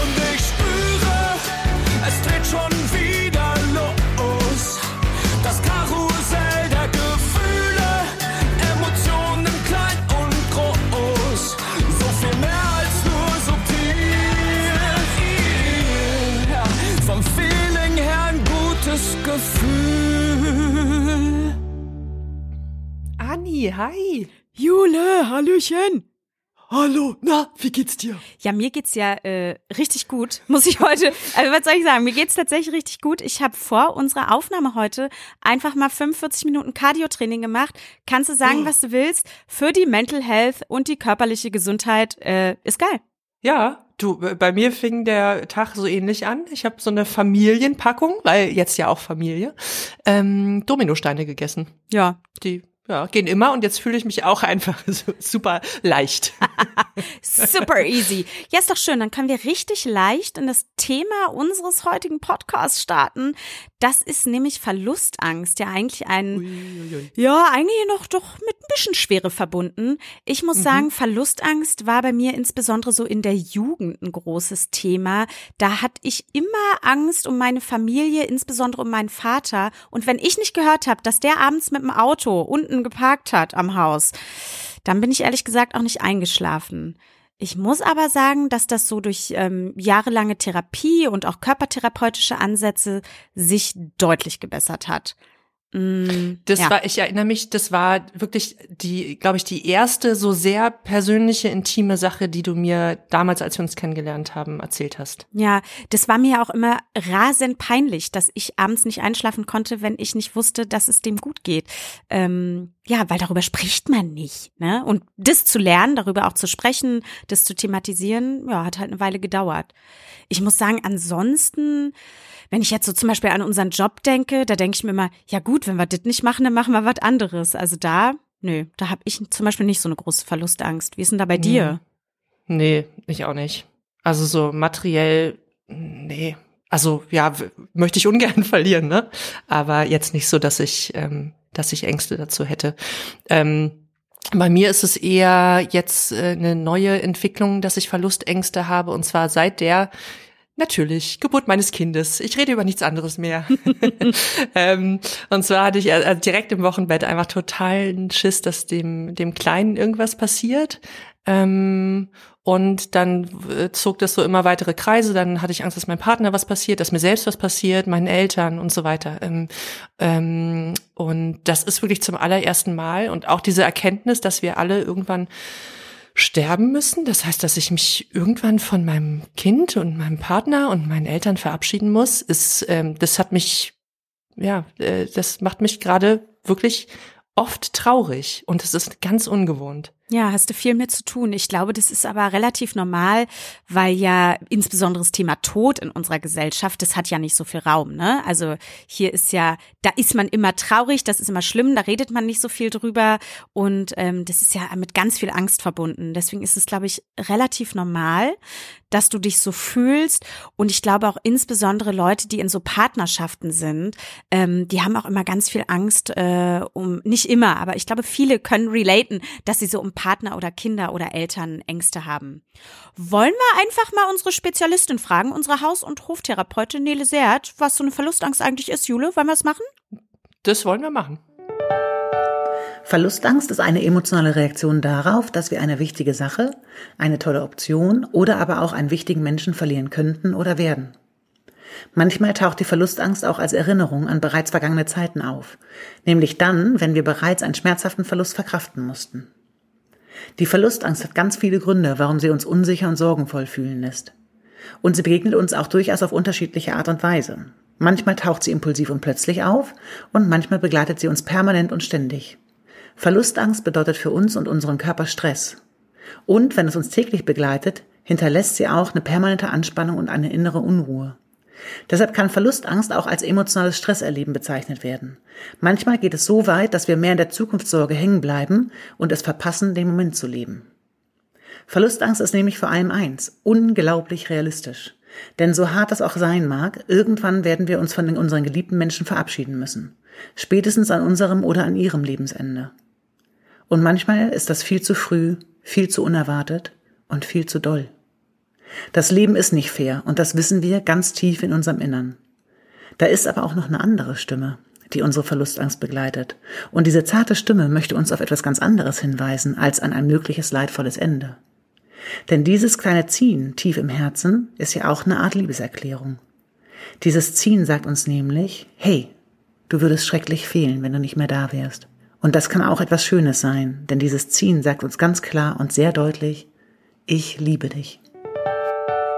Und ich spüre, es dreht schon wieder los. Das Karussell der Gefühle, Emotionen klein und groß. So viel mehr als nur subtil. Ja, vom Feeling her ein gutes Gefühl. Anni, hi. Jule, Hallöchen. Hallo, na, wie geht's dir? Ja, mir geht's ja äh, richtig gut, muss ich heute. Also was soll ich sagen? Mir geht's tatsächlich richtig gut. Ich habe vor unserer Aufnahme heute einfach mal 45 Minuten Cardio-Training gemacht. Kannst du sagen, Oh. was du willst? Für die Mental Health und die körperliche Gesundheit äh, ist geil. Ja, du, bei mir fing der Tag so ähnlich an. Ich habe so eine Familienpackung, weil jetzt ja auch Familie, ähm, Dominosteine gegessen. Ja, Die ja, gehen immer und jetzt fühle ich mich auch einfach super leicht. super easy. Ja, ist doch schön. Dann können wir richtig leicht in das Thema unseres heutigen Podcasts starten. Das ist nämlich Verlustangst, ja eigentlich ein Uiuiui. Ja, eigentlich noch doch mit ein bisschen Schwere verbunden. Ich muss sagen, Verlustangst war bei mir insbesondere so in der Jugend ein großes Thema. Da hatte ich immer Angst um meine Familie, insbesondere um meinen Vater. Und wenn ich nicht gehört habe, dass der abends mit dem Auto unten geparkt hat am Haus, dann bin ich ehrlich gesagt auch nicht eingeschlafen. Ich muss aber sagen, dass das so durch ähm, jahrelange Therapie und auch körpertherapeutische Ansätze sich deutlich gebessert hat. Mm, Das ja. war, ich erinnere mich, das war wirklich die, glaube ich, die erste so sehr persönliche, intime Sache, die du mir damals, als wir uns kennengelernt haben, erzählt hast. Ja, das war mir auch immer rasend peinlich, dass ich abends nicht einschlafen konnte, wenn ich nicht wusste, dass es dem gut geht. Ähm, ja, weil darüber spricht man nicht. Ne? Und das zu lernen, darüber auch zu sprechen, das zu thematisieren, ja, hat halt eine Weile gedauert. Ich muss sagen, ansonsten, wenn ich jetzt so zum Beispiel an unseren Job denke, da denke ich mir immer, ja gut, wenn wir das nicht machen, dann machen wir was anderes. Also da, nö, da habe ich zum Beispiel nicht so eine große Verlustangst. Wie ist denn da bei dir? Nee, ich auch nicht. Also so materiell, nee. Also ja, möchte ich ungern verlieren, ne? Aber jetzt nicht so, dass ich, ähm, dass ich Ängste dazu hätte. Ähm, bei mir ist es eher jetzt äh, eine neue Entwicklung, dass ich Verlustängste habe und zwar seit der Natürlich, Geburt meines Kindes. Ich rede über nichts anderes mehr. ähm, und zwar hatte ich äh, direkt im Wochenbett einfach totalen Schiss, dass dem, dem Kleinen irgendwas passiert. Ähm, und dann äh, zog das so immer weitere Kreise. Dann hatte ich Angst, dass meinem Partner was passiert, dass mir selbst was passiert, meinen Eltern und so weiter. Ähm, ähm, und das ist wirklich zum allerersten Mal. Und auch diese Erkenntnis, dass wir alle irgendwann sterben müssen. Das heißt, dass ich mich irgendwann von meinem Kind und meinem Partner und meinen Eltern verabschieden muss, ist, ähm, das hat mich, ja, äh, das macht mich gerade wirklich oft traurig und es ist ganz ungewohnt. Ja, hast du viel mit zu tun. Ich glaube, das ist aber relativ normal, weil ja insbesondere das Thema Tod in unserer Gesellschaft, das hat ja nicht so viel Raum, ne? Also hier ist ja, da ist man immer traurig, das ist immer schlimm, da redet man nicht so viel drüber und ähm, das ist ja mit ganz viel Angst verbunden. Deswegen ist es, glaube ich, relativ normal, dass du dich so fühlst und ich glaube auch insbesondere Leute, die in so Partnerschaften sind, ähm, die haben auch immer ganz viel Angst äh, um, nicht immer, aber ich glaube, viele können relaten, dass sie so um Partner oder Kinder oder Eltern Ängste haben. Wollen wir einfach mal unsere Spezialistin fragen, unsere Haus- und Hoftherapeutin Nele Seert, was so eine Verlustangst eigentlich ist, Jule? Wollen wir es machen? Das wollen wir machen. Verlustangst ist eine emotionale Reaktion darauf, dass wir eine wichtige Sache, eine tolle Option oder aber auch einen wichtigen Menschen verlieren könnten oder werden. Manchmal taucht die Verlustangst auch als Erinnerung an bereits vergangene Zeiten auf, nämlich dann, wenn wir bereits einen schmerzhaften Verlust verkraften mussten. Die Verlustangst hat ganz viele Gründe, warum sie uns unsicher und sorgenvoll fühlen lässt. Und sie begegnet uns auch durchaus auf unterschiedliche Art und Weise. Manchmal taucht sie impulsiv und plötzlich auf und manchmal begleitet sie uns permanent und ständig. Verlustangst bedeutet für uns und unseren Körper Stress. Und wenn es uns täglich begleitet, hinterlässt sie auch eine permanente Anspannung und eine innere Unruhe. Deshalb kann Verlustangst auch als emotionales Stresserleben bezeichnet werden. Manchmal geht es so weit, dass wir mehr in der Zukunftssorge hängen bleiben und es verpassen, den Moment zu leben. Verlustangst ist nämlich vor allem eins, unglaublich realistisch. Denn so hart das auch sein mag, irgendwann werden wir uns von unseren geliebten Menschen verabschieden müssen. Spätestens an unserem oder an ihrem Lebensende. Und manchmal ist das viel zu früh, viel zu unerwartet und viel zu doll. Das Leben ist nicht fair und das wissen wir ganz tief in unserem Innern. Da ist aber auch noch eine andere Stimme, die unsere Verlustangst begleitet. Und diese zarte Stimme möchte uns auf etwas ganz anderes hinweisen als an ein mögliches leidvolles Ende. Denn dieses kleine Ziehen tief im Herzen ist ja auch eine Art Liebeserklärung. Dieses Ziehen sagt uns nämlich, hey, du würdest schrecklich fehlen, wenn du nicht mehr da wärst. Und das kann auch etwas Schönes sein, denn dieses Ziehen sagt uns ganz klar und sehr deutlich, ich liebe dich.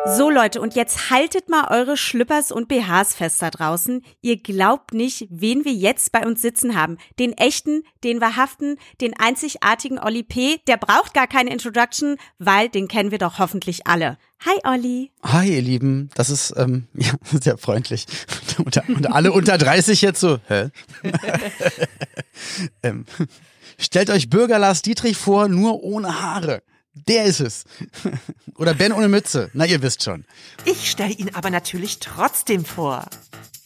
So Leute, und jetzt haltet mal eure Schlüppers und BHs fest da draußen. Ihr glaubt nicht, wen wir jetzt bei uns sitzen haben. Den echten, den wahrhaften, den einzigartigen Olli P. Der braucht gar keine Introduction, weil den kennen wir doch hoffentlich alle. Hi Olli. Hi ihr Lieben, das ist ähm, ja sehr freundlich. und, und alle unter 30 jetzt so, hä? ähm, stellt euch Bürger Lars Dietrich vor, nur ohne Haare. Der ist es. Oder Ben ohne Mütze. Na, ihr wisst schon. Ich stelle ihn aber natürlich trotzdem vor.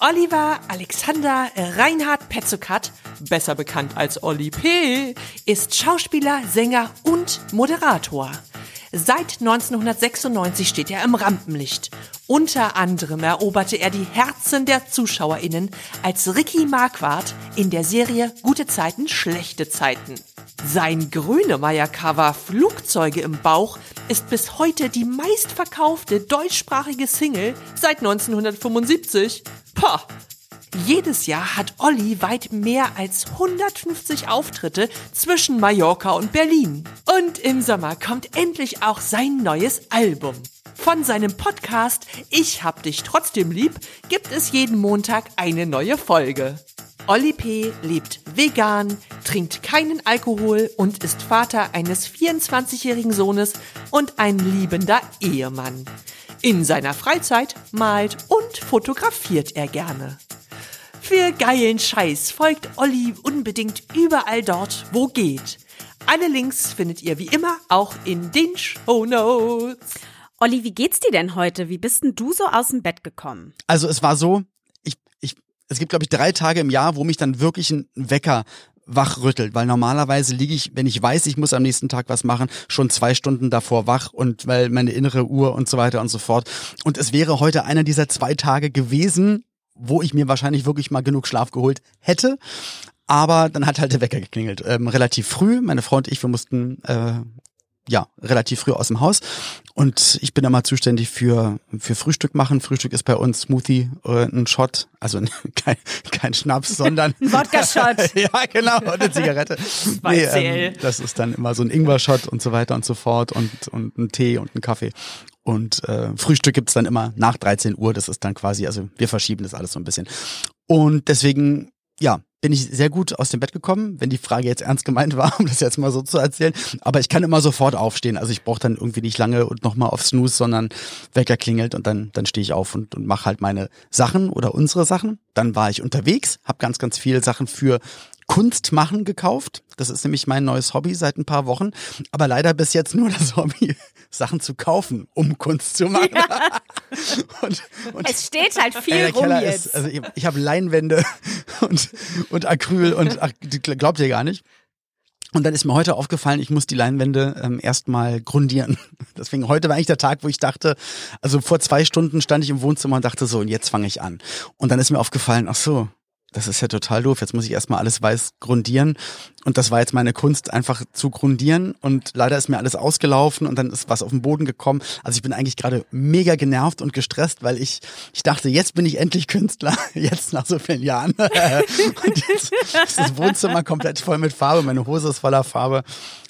Oliver Alexander Reinhard Petzokat, besser bekannt als Olli P., ist Schauspieler, Sänger und Moderator. Seit 1996 steht er im Rampenlicht. Unter anderem eroberte er die Herzen der ZuschauerInnen als Ricky Marquardt in der Serie Gute Zeiten, schlechte Zeiten. Sein Grönemeyer-Cover Flugzeuge im Bauch ist bis heute die meistverkaufte deutschsprachige Single seit 1975. Pah! Jedes Jahr hat Olli weit mehr als 150 Auftritte zwischen Mallorca und Berlin. Und im Sommer kommt endlich auch sein neues Album. Von seinem Podcast Ich hab dich trotzdem lieb gibt es jeden Montag eine neue Folge. Olli P. lebt vegan, trinkt keinen Alkohol und ist Vater eines 24-jährigen Sohnes und ein liebender Ehemann. In seiner Freizeit malt und fotografiert er gerne. Für geilen Scheiß folgt Olli unbedingt überall dort, wo geht. Alle Links findet ihr wie immer auch in den Show Notes. Olli, wie geht's dir denn heute? Wie bist denn du so aus dem Bett gekommen? Also es war so, ich, ich, es gibt glaube ich drei Tage im Jahr, wo mich dann wirklich ein Wecker wachrüttelt, weil normalerweise liege ich, wenn ich weiß, ich muss am nächsten Tag was machen, schon zwei Stunden davor wach und weil meine innere Uhr und so weiter und so fort. Und es wäre heute einer dieser zwei Tage gewesen, wo ich mir wahrscheinlich wirklich mal genug Schlaf geholt hätte. Aber dann hat halt der Wecker geklingelt. Ähm, relativ früh, meine Frau und ich, wir mussten äh, ja relativ früh aus dem Haus. Und ich bin da mal zuständig für, für Frühstück machen. Frühstück ist bei uns Smoothie, äh, ein Shot, also kein, kein Schnaps, sondern ein Wodka-Shot. ja, genau, und eine Zigarette. Nee, ähm, das ist dann immer so ein Ingwer-Shot und so weiter und so fort und, und ein Tee und ein Kaffee. Und äh, Frühstück gibt's dann immer nach 13 Uhr. Das ist dann quasi, also wir verschieben das alles so ein bisschen. Und deswegen, ja, bin ich sehr gut aus dem Bett gekommen, wenn die Frage jetzt ernst gemeint war, um das jetzt mal so zu erzählen. Aber ich kann immer sofort aufstehen. Also ich brauche dann irgendwie nicht lange und nochmal auf Snooze, sondern Wecker klingelt und dann, dann stehe ich auf und, und mache halt meine Sachen oder unsere Sachen. Dann war ich unterwegs, habe ganz, ganz viele Sachen für Kunst machen gekauft. Das ist nämlich mein neues Hobby seit ein paar Wochen. Aber leider bis jetzt nur das Hobby, Sachen zu kaufen, um Kunst zu machen. Ja. und, und es steht halt viel rum jetzt. Ist, also ich, ich habe Leinwände und, und Acryl und ach, glaubt ihr gar nicht. Und dann ist mir heute aufgefallen, ich muss die Leinwände ähm, erstmal grundieren. Deswegen heute war eigentlich der Tag, wo ich dachte, also vor zwei Stunden stand ich im Wohnzimmer und dachte so, und jetzt fange ich an. Und dann ist mir aufgefallen, ach so, das ist ja total doof. Jetzt muss ich erstmal alles weiß grundieren. Und das war jetzt meine Kunst, einfach zu grundieren. Und leider ist mir alles ausgelaufen und dann ist was auf den Boden gekommen. Also ich bin eigentlich gerade mega genervt und gestresst, weil ich, ich dachte, jetzt bin ich endlich Künstler. Jetzt nach so vielen Jahren. und jetzt ist das Wohnzimmer komplett voll mit Farbe. Meine Hose ist voller Farbe.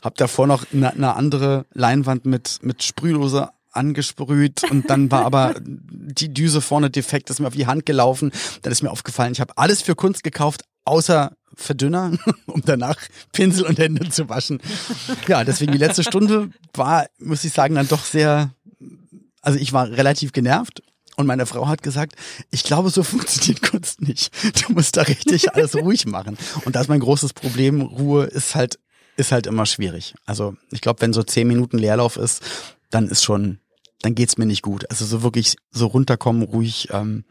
Hab davor noch eine, andere Leinwand mit, mit Sprühdose angesprüht und dann war aber die Düse vorne defekt, ist mir auf die Hand gelaufen. Dann ist mir aufgefallen, ich habe alles für Kunst gekauft, außer Verdünner, um danach Pinsel und Hände zu waschen. Ja, deswegen die letzte Stunde war, muss ich sagen, dann doch sehr, also ich war relativ genervt und meine Frau hat gesagt, ich glaube, so funktioniert Kunst nicht. Du musst da richtig alles ruhig machen. Und da ist mein großes Problem. Ruhe ist halt, ist halt immer schwierig. Also ich glaube, wenn so zehn Minuten Leerlauf ist, dann ist schon, dann geht's mir nicht gut. Also so wirklich so runterkommen, ruhig, ähm,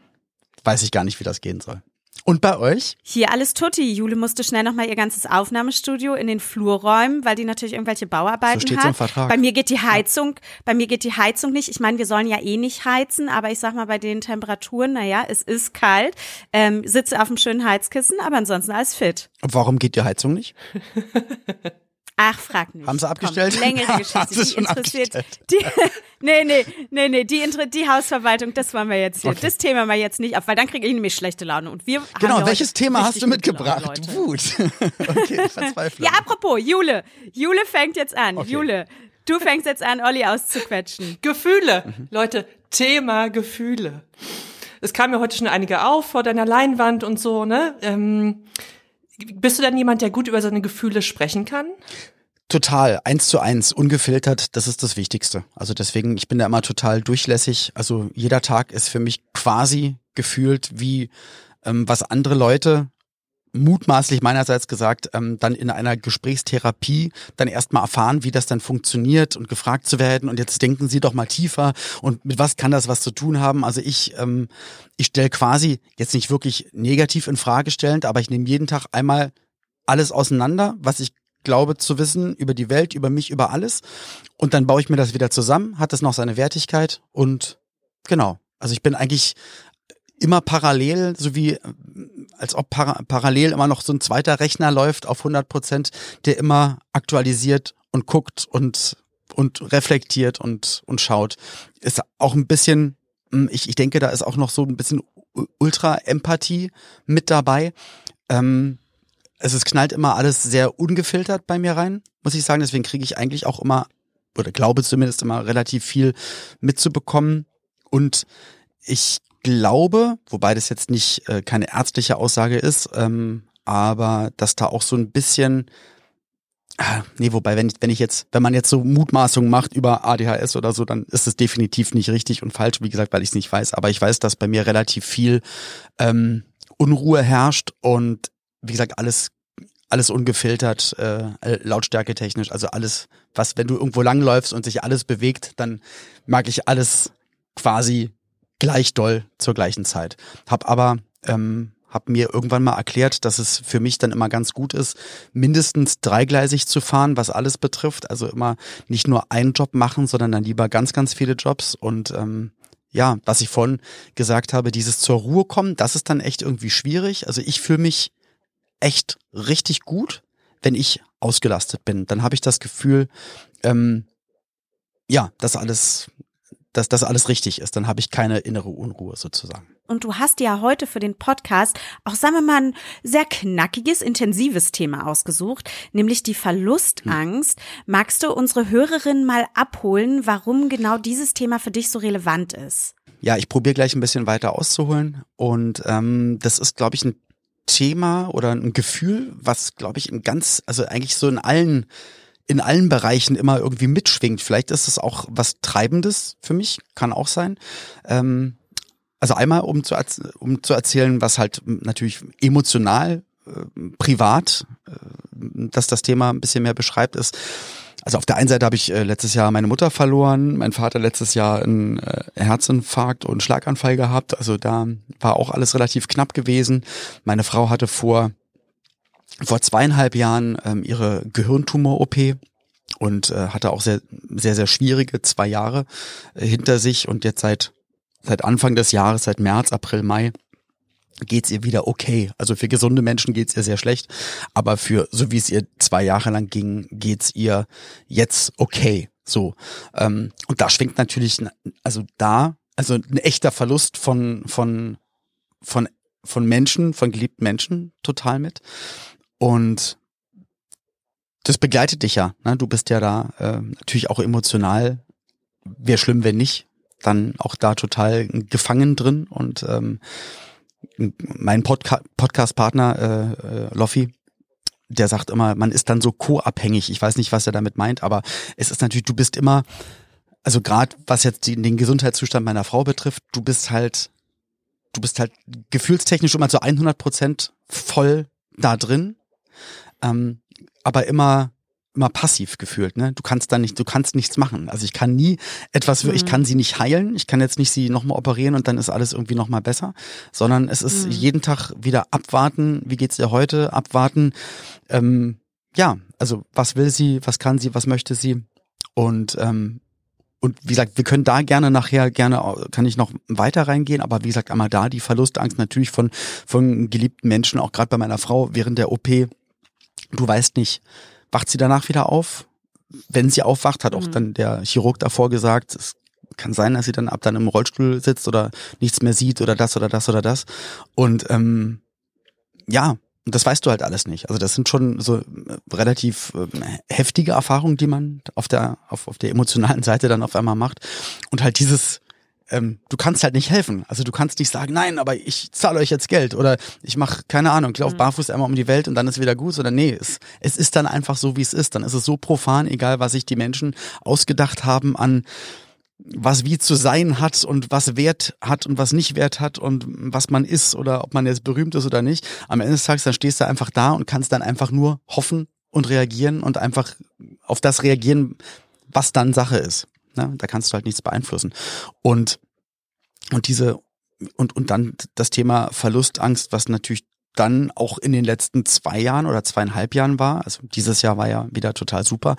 weiß ich gar nicht, wie das gehen soll. Und bei euch? Hier alles tutti. Jule musste schnell nochmal ihr ganzes Aufnahmestudio in den Flur räumen, weil die natürlich irgendwelche Bauarbeiten So steht's hat. im Vertrag. Bei mir geht die Heizung, bei mir geht die Heizung nicht. Ich meine, wir sollen ja eh nicht heizen, aber ich sag mal, bei den Temperaturen, naja, es ist kalt. Ähm, sitze auf einem schönen Heizkissen, aber ansonsten alles fit. Warum geht die Heizung nicht? Ach, frag nicht. Haben sie abgestellt? Komm, längere Geschichte. Die interessiert. Die, nee, nee, nee, nee, die, inter- die Hausverwaltung, das wollen wir jetzt hier. Okay. Das Thema mal jetzt nicht ab, weil dann kriege ich nämlich schlechte Laune. Und wir haben Genau, ja welches Thema hast du Laune, mitgebracht? Leute. Wut. okay, Verzweiflung. Ja, apropos, Jule. Jule fängt jetzt an. Okay. Jule, du fängst jetzt an, Olli auszuquetschen. Gefühle. Mhm. Leute, Thema Gefühle. Es kam mir heute schon einige auf vor deiner Leinwand und so, ne? Ähm, bist du denn jemand, der gut über seine Gefühle sprechen kann? Total, eins zu eins, ungefiltert, das ist das Wichtigste. Also deswegen, ich bin da immer total durchlässig. Also jeder Tag ist für mich quasi gefühlt wie ähm, was andere Leute mutmaßlich meinerseits gesagt, ähm, dann in einer Gesprächstherapie dann erstmal erfahren, wie das dann funktioniert und gefragt zu werden und jetzt denken Sie doch mal tiefer und mit was kann das was zu tun haben. Also ich, ähm, ich stelle quasi jetzt nicht wirklich negativ in Frage stellend, aber ich nehme jeden Tag einmal alles auseinander, was ich glaube zu wissen über die Welt, über mich, über alles. Und dann baue ich mir das wieder zusammen, hat das noch seine Wertigkeit und genau. Also ich bin eigentlich immer parallel, so wie als ob para parallel immer noch so ein zweiter Rechner läuft auf 100 Prozent, der immer aktualisiert und guckt und und reflektiert und und schaut. Ist auch ein bisschen, hm, ich, ich denke, da ist auch noch so ein bisschen Ultra-Empathie mit dabei. Ähm, es ist knallt immer alles sehr ungefiltert bei mir rein, muss ich sagen. Deswegen kriege ich eigentlich auch immer, oder glaube zumindest immer relativ viel mitzubekommen. Und ich glaube, wobei das jetzt nicht äh, keine ärztliche Aussage ist, ähm, aber dass da auch so ein bisschen, ah, nee, wobei, wenn ich, wenn ich jetzt, wenn man jetzt so Mutmaßungen macht über ADHS oder so, dann ist es definitiv nicht richtig und falsch, wie gesagt, weil ich es nicht weiß. Aber ich weiß, dass bei mir relativ viel ähm, Unruhe herrscht und wie gesagt, alles alles ungefiltert, äh, Lautstärke technisch, also alles, was, wenn du irgendwo langläufst und sich alles bewegt, dann mag ich alles quasi gleich doll zur gleichen Zeit. Hab aber ähm, hab mir irgendwann mal erklärt, dass es für mich dann immer ganz gut ist, mindestens dreigleisig zu fahren, was alles betrifft. Also immer nicht nur einen Job machen, sondern dann lieber ganz, ganz viele Jobs und ähm, ja, was ich vorhin gesagt habe, dieses zur Ruhe kommen, das ist dann echt irgendwie schwierig. Also ich fühle mich echt richtig gut, wenn ich ausgelastet bin. Dann habe ich das Gefühl, ähm, ja, dass alles, dass das alles richtig ist. Dann habe ich keine innere Unruhe sozusagen. Und du hast ja heute für den Podcast auch, sagen wir mal, ein sehr knackiges, intensives Thema ausgesucht, nämlich die Verlustangst. Magst du unsere Hörerinnen mal abholen, warum genau dieses Thema für dich so relevant ist? Ja, ich probiere gleich ein bisschen weiter auszuholen. Und ähm, das ist, glaube ich, ein Thema oder ein Gefühl, was, glaube ich, in ganz, also eigentlich so in allen, in allen Bereichen immer irgendwie mitschwingt. Vielleicht ist es auch was Treibendes für mich, kann auch sein. Ähm, also einmal, um zu, um zu erzählen, was halt natürlich emotional, äh, privat, äh, dass das Thema ein bisschen mehr beschreibt, ist, also auf der einen Seite habe ich äh, letztes Jahr meine Mutter verloren, mein Vater letztes Jahr einen äh, Herzinfarkt und Schlaganfall gehabt. Also da war auch alles relativ knapp gewesen. Meine Frau hatte vor vor zweieinhalb Jahren ähm, ihre Gehirntumor-OP und äh, hatte auch sehr sehr sehr schwierige zwei Jahre äh, hinter sich und jetzt seit seit Anfang des Jahres, seit März, April, Mai geht's ihr wieder okay. Also für gesunde Menschen geht's ihr sehr schlecht, aber für so wie es ihr zwei Jahre lang ging, geht's ihr jetzt okay. So ähm, und da schwingt natürlich, also da, also ein echter Verlust von von von von Menschen, von geliebten Menschen total mit und das begleitet dich ja. Ne? Du bist ja da äh, natürlich auch emotional. Wäre schlimm, wenn nicht. Dann auch da total gefangen drin und ähm, mein Podca Podcast-Partner äh, äh, Loffi, der sagt immer, man ist dann so co-abhängig. Ich weiß nicht, was er damit meint, aber es ist natürlich, du bist immer, also gerade was jetzt die, den Gesundheitszustand meiner Frau betrifft, du bist halt, du bist halt gefühlstechnisch immer zu 100 Prozent voll da drin, ähm, aber immer immer passiv gefühlt, ne? Du kannst da nicht, du kannst nichts machen. Also ich kann nie etwas, ich kann sie nicht heilen, ich kann jetzt nicht sie nochmal operieren und dann ist alles irgendwie nochmal besser, sondern es ist jeden Tag wieder abwarten, wie geht's dir heute, abwarten, ähm, ja, also was will sie, was kann sie, was möchte sie und ähm, und wie gesagt, wir können da gerne nachher gerne kann ich noch weiter reingehen, aber wie gesagt, einmal da die Verlustangst natürlich von von geliebten Menschen, auch gerade bei meiner Frau während der OP. Du weißt nicht, wacht sie danach wieder auf? Wenn sie aufwacht, hat auch Mhm. dann der Chirurg davor gesagt, es kann sein, dass sie dann ab dann im Rollstuhl sitzt oder nichts mehr sieht oder das oder das oder das. Und ähm, ja, das weißt du halt alles nicht. Also das sind schon so äh, relativ äh, heftige Erfahrungen, die man auf der auf, auf der emotionalen Seite dann auf einmal macht. Und halt dieses ähm, du kannst halt nicht helfen. Also du kannst nicht sagen, nein, aber ich zahle euch jetzt Geld oder ich mache keine Ahnung, ich laufe barfuß einmal um die Welt und dann ist wieder gut. Sondern nee, es, es ist dann einfach so, wie es ist. Dann ist es so profan, egal was sich die Menschen ausgedacht haben an was wie zu sein hat und was Wert hat und was nicht Wert hat und was man ist oder ob man jetzt berühmt ist oder nicht. Am Ende des Tages, dann stehst du einfach da und kannst dann einfach nur hoffen und reagieren und einfach auf das reagieren, was dann Sache ist. Ne? Da kannst du halt nichts beeinflussen. Und, und diese, und, und dann das Thema Verlustangst, was natürlich dann auch in den letzten zwei Jahren oder zweieinhalb Jahren war. Also dieses Jahr war ja wieder total super.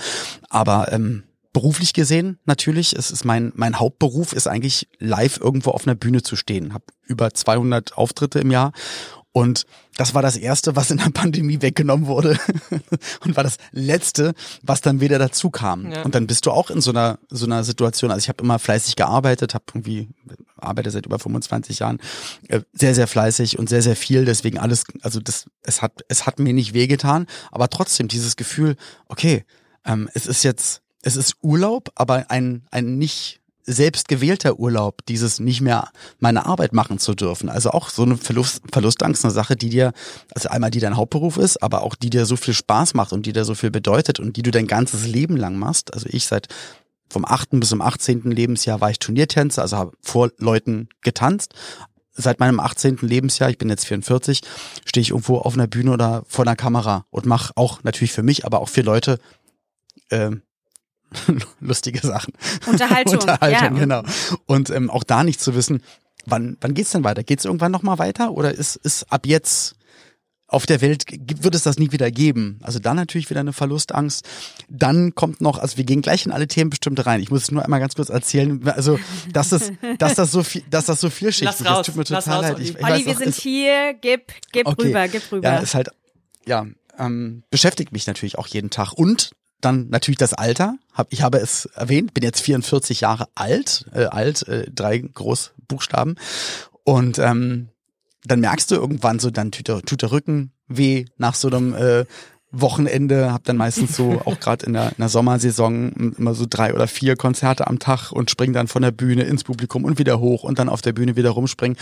Aber ähm, beruflich gesehen natürlich, es ist mein mein Hauptberuf ist eigentlich live irgendwo auf einer Bühne zu stehen. Hab über 200 Auftritte im Jahr und das war das erste, was in der Pandemie weggenommen wurde und war das letzte, was dann wieder dazu kam. Ja. Und dann bist du auch in so einer so einer Situation. Also ich habe immer fleißig gearbeitet, habe irgendwie arbeite seit über 25 Jahren äh, sehr sehr fleißig und sehr sehr viel. Deswegen alles, also das es hat es hat mir nicht wehgetan, aber trotzdem dieses Gefühl, okay, ähm, es ist jetzt es ist Urlaub, aber ein ein nicht selbst gewählter Urlaub, dieses nicht mehr meine Arbeit machen zu dürfen. Also auch so eine Verlust, Verlustangst, eine Sache, die dir, also einmal die dein Hauptberuf ist, aber auch die dir so viel Spaß macht und die dir so viel bedeutet und die du dein ganzes Leben lang machst. Also ich seit vom 8. bis zum 18. Lebensjahr war ich Turniertänzer, also habe vor Leuten getanzt. Seit meinem 18. Lebensjahr, ich bin jetzt 44, stehe ich irgendwo auf einer Bühne oder vor einer Kamera und mache auch natürlich für mich, aber auch für Leute ähm, lustige Sachen. Unterhaltung. Unterhaltung, ja. genau. Und ähm, auch da nicht zu wissen, wann, wann geht's denn weiter? Geht's irgendwann nochmal weiter? Oder ist, ist ab jetzt auf der Welt, wird es das nie wieder geben? Also dann natürlich wieder eine Verlustangst. Dann kommt noch, also wir gehen gleich in alle Themen bestimmt rein. Ich muss es nur einmal ganz kurz erzählen, also dass das, dass das so viel, dass das so vielschichtig Lass raus, ist. Tut mir total raus, leid. Olli. Ich, ich Olli, weiß wir auch, sind es- hier, gib, gib Okay. rüber, gib rüber. ja, ist halt, ja, ähm, beschäftigt mich natürlich auch jeden Tag. Und dann natürlich das Alter. Ich habe es erwähnt, bin jetzt 44 Jahre alt, äh, alt, äh, drei Großbuchstaben. Und ähm, dann merkst du irgendwann so, dann tut der, tut der Rücken weh nach so einem äh, Wochenende, hab dann meistens so, auch gerade in der, in der Sommersaison, immer so drei oder vier Konzerte am Tag und spring dann von der Bühne ins Publikum und wieder hoch und dann auf der Bühne wieder rumspringen.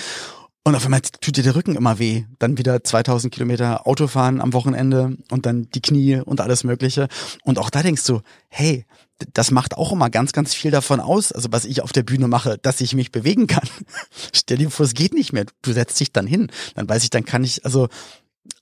Und auf einmal tut dir der Rücken immer weh. Dann wieder 2000 Kilometer Autofahren am Wochenende und dann die Knie und alles Mögliche. Und auch da denkst du, hey, das macht auch immer ganz, ganz viel davon aus, also was ich auf der Bühne mache, dass ich mich bewegen kann. Stell dir vor, es geht nicht mehr. Du setzt dich dann hin. Dann weiß ich, dann kann ich, also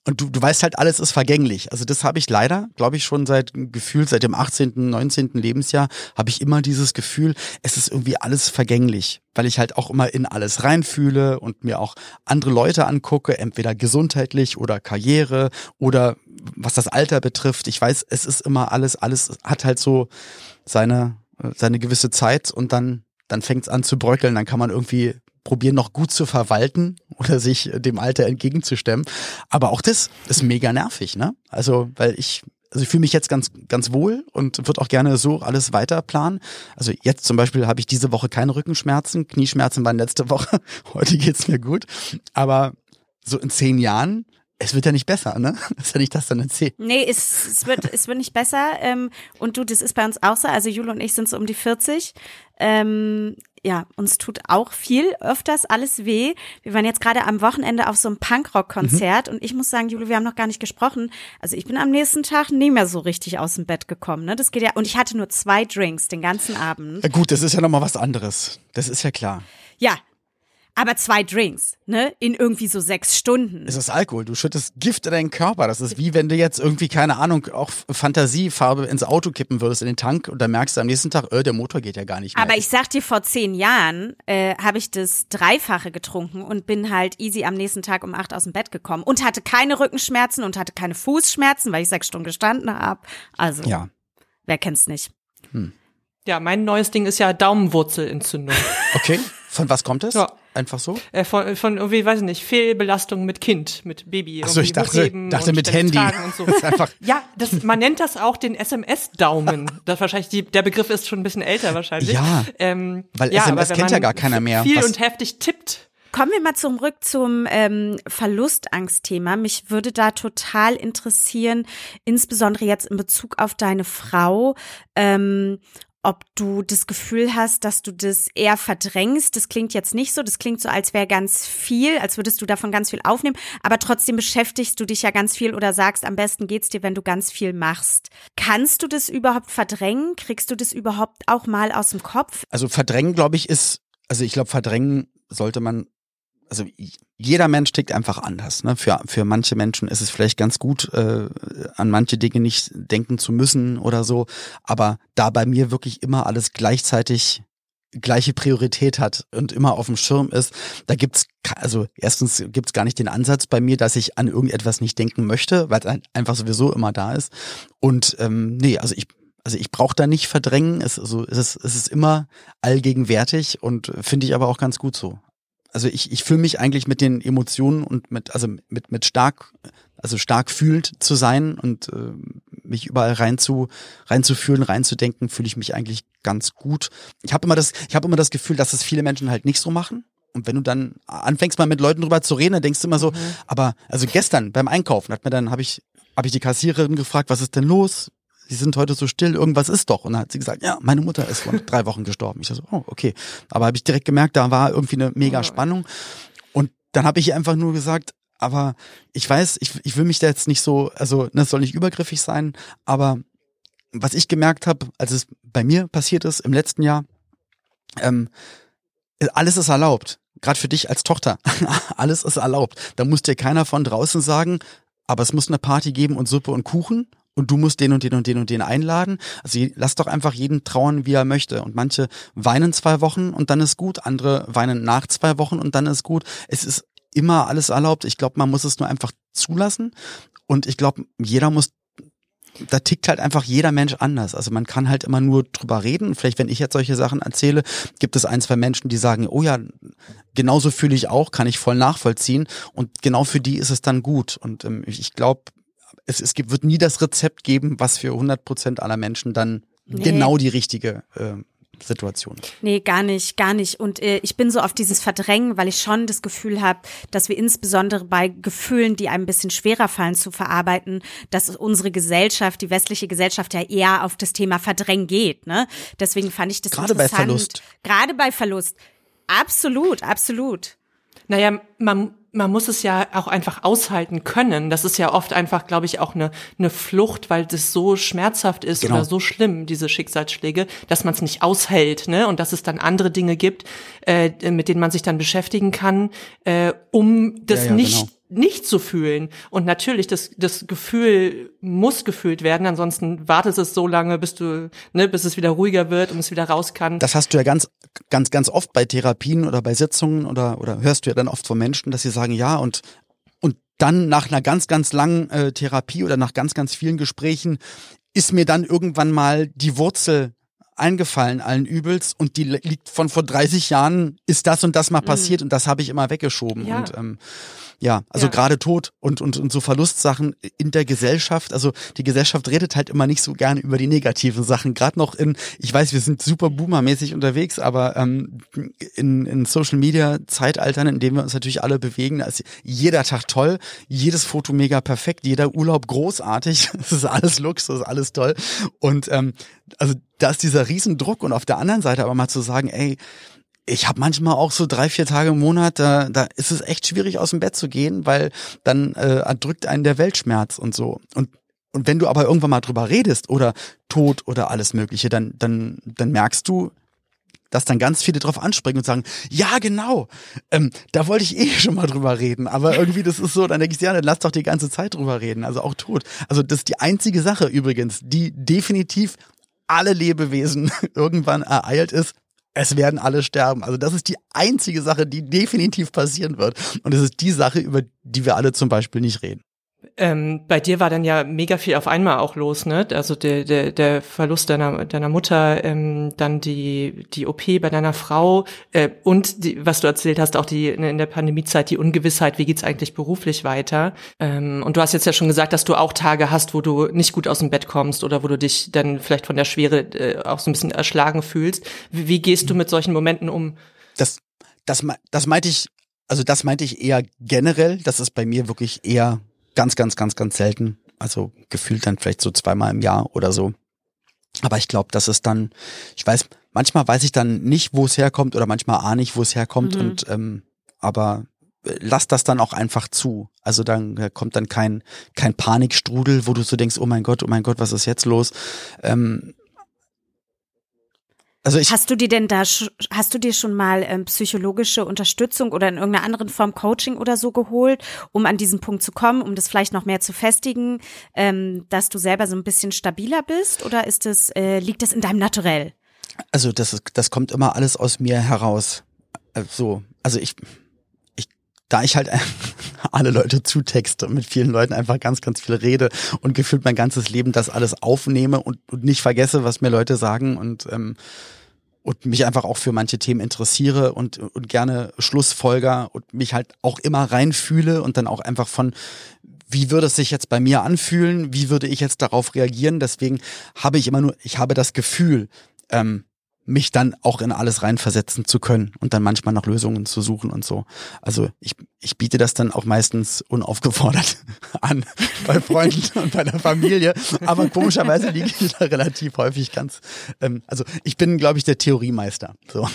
und du, du weißt halt, alles ist vergänglich. Also das habe ich leider, glaube ich, schon seit gefühlt seit dem 18., 19. Lebensjahr, habe ich immer dieses Gefühl, es ist irgendwie alles vergänglich, weil ich halt auch immer in alles reinfühle und mir auch andere Leute angucke, entweder gesundheitlich oder Karriere oder was das Alter betrifft. Ich weiß, es ist immer alles, alles hat halt so seine, seine gewisse Zeit und dann, dann fängt es an zu bröckeln, dann kann man irgendwie probieren, noch gut zu verwalten oder sich dem Alter entgegenzustemmen. Aber auch das ist mega nervig, ne? Also, weil ich, also ich fühle mich jetzt ganz, ganz wohl und würde auch gerne so alles weiter planen. Also jetzt zum Beispiel habe ich diese Woche keine Rückenschmerzen, Knieschmerzen waren letzte Woche. Heute geht's mir gut. Aber so in zehn Jahren, es wird ja nicht besser, ne? Das ist ja nicht das dann in zehn. Nee, es, es, wird, es wird nicht besser. Ähm, und du, das ist bei uns auch so. Also Jule und ich sind so um die 40. Ähm, ja, uns tut auch viel öfters alles weh. Wir waren jetzt gerade am Wochenende auf so einem Punkrock-Konzert und ich muss sagen, Jule, wir haben noch gar nicht gesprochen. Also ich bin am nächsten Tag nie mehr so richtig aus dem Bett gekommen. Ne? Das geht ja. Und ich hatte nur zwei Drinks den ganzen Abend. Ja gut, das ist ja nochmal was anderes. Das ist ja klar. Ja. Aber zwei Drinks, ne, in irgendwie so sechs Stunden. Es ist Alkohol. Du schüttest Gift in deinen Körper. Das ist wie wenn du jetzt irgendwie, keine Ahnung, auch Fantasiefarbe ins Auto kippen würdest in den Tank und dann merkst du am nächsten Tag, äh, der Motor geht ja gar nicht mehr. Aber ich sag dir, vor zehn Jahren äh, habe ich das Dreifache getrunken und bin halt easy am nächsten Tag um acht aus dem Bett gekommen und hatte keine Rückenschmerzen und hatte keine Fußschmerzen, weil ich sechs Stunden gestanden habe. Also, ja. wer kennt's nicht? Ja, mein neues Ding ist ja Daumenwurzelentzündung. Okay. Von was kommt es? Ja. Einfach so? äh, von, von irgendwie, weiß ich nicht, Fehlbelastung mit Kind, mit Baby. Achso, ich dachte, dachte und mit Handy. so. Das ist einfach, Ja, das, man nennt das auch den SMS-Daumen. Das wahrscheinlich die, der Begriff ist schon ein bisschen älter wahrscheinlich. Ja, ähm, weil ja, SMS kennt ja gar keiner mehr. Viel Was- und heftig tippt. Kommen wir mal zurück zum ähm, Verlustangstthema. Mich würde da total interessieren, insbesondere jetzt in Bezug auf deine Frau, ähm, ob du das Gefühl hast, dass du das eher verdrängst. Das klingt jetzt nicht so. Das klingt so, als wäre ganz viel, als würdest du davon ganz viel aufnehmen. Aber trotzdem beschäftigst du dich ja ganz viel oder sagst, am besten geht's dir, wenn du ganz viel machst. Kannst du das überhaupt verdrängen? Kriegst du das überhaupt auch mal aus dem Kopf? also verdrängen, glaube ich, ist, also ich glaube, verdrängen sollte man, also jeder Mensch tickt einfach anders. Ne? Für, für manche Menschen ist es vielleicht ganz gut, äh, an manche Dinge nicht denken zu müssen oder so. Aber da bei mir wirklich immer alles gleichzeitig gleiche Priorität hat und immer auf dem Schirm ist, da gibt's also erstens gibt's gar nicht den Ansatz bei mir, dass ich an irgendetwas nicht denken möchte, weil es ein- einfach sowieso immer da ist. Und ähm, nee, also ich also ich brauche da nicht verdrängen, es, also es, ist, es ist immer allgegenwärtig und finde ich aber auch ganz gut so. Also ich, ich fühle mich eigentlich mit den Emotionen und mit, also mit, mit stark, also stark fühlend zu sein und äh, mich überall rein zu, reinzufühlen, reinzudenken, fühle ich mich eigentlich ganz gut. Ich habe immer das, ich habe immer das Gefühl, dass es viele Menschen halt nicht so machen. Und wenn du dann anfängst mal mit Leuten drüber zu reden, dann denkst du immer so, aber also gestern beim Einkaufen hat mir dann habe ich habe ich die Kassiererin gefragt, was ist denn los? Sie sind heute so still, irgendwas ist doch. Und dann hat sie gesagt, ja, meine Mutter ist vor drei Wochen gestorben. Ich so, oh, okay. Aber habe ich direkt gemerkt, da war irgendwie eine mega Spannung. Und dann habe ich ihr einfach nur gesagt, aber ich weiß, ich, ich will mich da jetzt nicht so, also das soll nicht übergriffig sein, aber was ich gemerkt habe, als es bei mir passiert ist im letzten Jahr, ähm, alles ist erlaubt. Gerade für dich als Tochter. alles ist erlaubt. Da muss dir keiner von draußen sagen, aber es muss eine Party geben und Suppe und Kuchen und du musst den und den und den und den einladen. Also lass doch einfach jeden trauern, wie er möchte. Und manche weinen zwei Wochen und dann ist gut, andere weinen nach zwei Wochen und dann ist gut. Es ist immer alles erlaubt. Ich glaube, man muss es nur einfach zulassen. Und ich glaube, jeder muss da tickt halt einfach jeder Mensch anders. Also man kann halt immer nur drüber reden. Vielleicht, wenn ich jetzt solche Sachen erzähle, gibt es ein, zwei Menschen, die sagen, oh ja, genauso fühle ich auch, kann ich voll nachvollziehen. Und genau für die ist es dann gut. Und ähm, ich glaube, es, es gibt, wird nie das Rezept geben, was für 100 Prozent aller Menschen dann Nee. genau die richtige äh, Situation ist. Nee, gar nicht, gar nicht. Und äh, ich bin so auf dieses Verdrängen, weil ich schon das Gefühl habe, dass wir insbesondere bei Gefühlen, die einem ein bisschen schwerer fallen zu verarbeiten, dass unsere Gesellschaft, die westliche Gesellschaft ja eher auf das Thema Verdrängen geht. Ne? Deswegen fand ich das Gerade bei interessant. Verlust. Gerade bei Verlust. Absolut, absolut. Naja, man, man muss es ja auch einfach aushalten können. Das ist ja oft einfach, glaube ich, auch eine, eine Flucht, weil das so schmerzhaft ist Genau. oder so schlimm, diese Schicksalsschläge, dass man es nicht aushält, ne? Und dass es dann andere Dinge gibt, äh, mit denen man sich dann beschäftigen kann, äh, um das Ja, ja, nicht genau. Nicht zu fühlen. Und natürlich, das, das Gefühl muss gefühlt werden, ansonsten wartet es so lange, bis du, ne, bis es wieder ruhiger wird und es wieder raus kann. Das hast du ja ganz, ganz, ganz oft bei Therapien oder bei Sitzungen oder, oder hörst du ja dann oft von Menschen, dass sie sagen, ja, und, und dann nach einer ganz, ganz langen äh, Therapie oder nach ganz, ganz vielen Gesprächen ist mir dann irgendwann mal die Wurzel eingefallen allen Übels und die li- liegt von vor 30 Jahren, ist das und das mal passiert und das habe ich immer weggeschoben. Mhm. Ja. Und ähm, ja, also Ja. gerade Tod und, und, und so Verlustsachen in der Gesellschaft. Also die Gesellschaft redet halt immer nicht so gerne über die negativen Sachen. Gerade noch in, ich weiß, wir sind super boomermäßig unterwegs, aber ähm, in, in Social Media Zeitaltern, in denen wir uns natürlich alle bewegen, da ist jeder Tag toll, jedes Foto mega perfekt, jeder Urlaub großartig. Es ist alles Luxus, alles toll. Und ähm, also da ist dieser Riesendruck und auf der anderen Seite aber mal zu sagen, ey, ich habe manchmal auch so drei, vier Tage im Monat, da, da ist es echt schwierig aus dem Bett zu gehen, weil dann äh, drückt einen der Weltschmerz und so. Und und wenn du aber irgendwann mal drüber redest oder Tod oder alles Mögliche, dann dann dann merkst du, dass dann ganz viele drauf anspringen und sagen, ja, genau, ähm, da wollte ich eh schon mal drüber reden. Aber irgendwie, das ist so, dann denke ich, ja, dann lass doch die ganze Zeit drüber reden. Also auch tot. Also das ist die einzige Sache übrigens, die definitiv alle Lebewesen irgendwann ereilt ist, es werden alle sterben. Also das ist die einzige Sache, die definitiv passieren wird. Und es ist die Sache, über die wir alle zum Beispiel nicht reden. Ähm, bei dir war dann ja mega viel auf einmal auch los, ne? Also der, der, der Verlust deiner, deiner Mutter, ähm, dann die, die OP bei deiner Frau äh, und die, was du erzählt hast, auch die in der Pandemiezeit, die Ungewissheit, wie geht's eigentlich beruflich weiter? Ähm, und du hast jetzt ja schon gesagt, dass du auch Tage hast, wo du nicht gut aus dem Bett kommst oder wo du dich dann vielleicht von der Schwere äh, auch so ein bisschen erschlagen fühlst. Wie, wie gehst du mit solchen Momenten um? Das, das, das meinte ich, also das meinte ich eher generell. Das ist bei mir wirklich eher ganz, ganz, ganz, ganz selten. Also gefühlt dann vielleicht so zweimal im Jahr oder so. Aber ich glaube, das ist dann, ich weiß, manchmal weiß ich dann nicht, wo es herkommt oder manchmal ahne ich, wo es herkommt. Mhm. Und ähm, aber äh, lass das dann auch einfach zu. Also dann äh, kommt dann kein kein Panikstrudel, wo du so denkst, oh mein Gott, oh mein Gott, was ist jetzt los? Ähm, also ich hast du dir denn da, hast du dir schon mal ähm, psychologische Unterstützung oder in irgendeiner anderen Form Coaching oder so geholt, um an diesen Punkt zu kommen, um das vielleicht noch mehr zu festigen, ähm, dass du selber so ein bisschen stabiler bist oder ist das, äh, liegt das in deinem Naturell? Also das das kommt immer alles aus mir heraus. Äh, so, also ich, da ich halt alle Leute zutexte und mit vielen Leuten einfach ganz, ganz viel rede und gefühlt mein ganzes Leben das alles aufnehme und, und nicht vergesse, was mir Leute sagen und ähm, und mich einfach auch für manche Themen interessiere und, und gerne Schlussfolger und mich halt auch immer reinfühle und dann auch einfach von, wie würde es sich jetzt bei mir anfühlen, wie würde ich jetzt darauf reagieren. Deswegen habe ich immer nur, ich habe das Gefühl, ähm, mich dann auch in alles reinversetzen zu können und dann manchmal nach Lösungen zu suchen und so. Also ich, ich biete das dann auch meistens unaufgefordert an bei Freunden und bei der Familie. Aber komischerweise liege ich da relativ häufig ganz. Ähm, also ich bin, glaube ich, der Theoriemeister. So.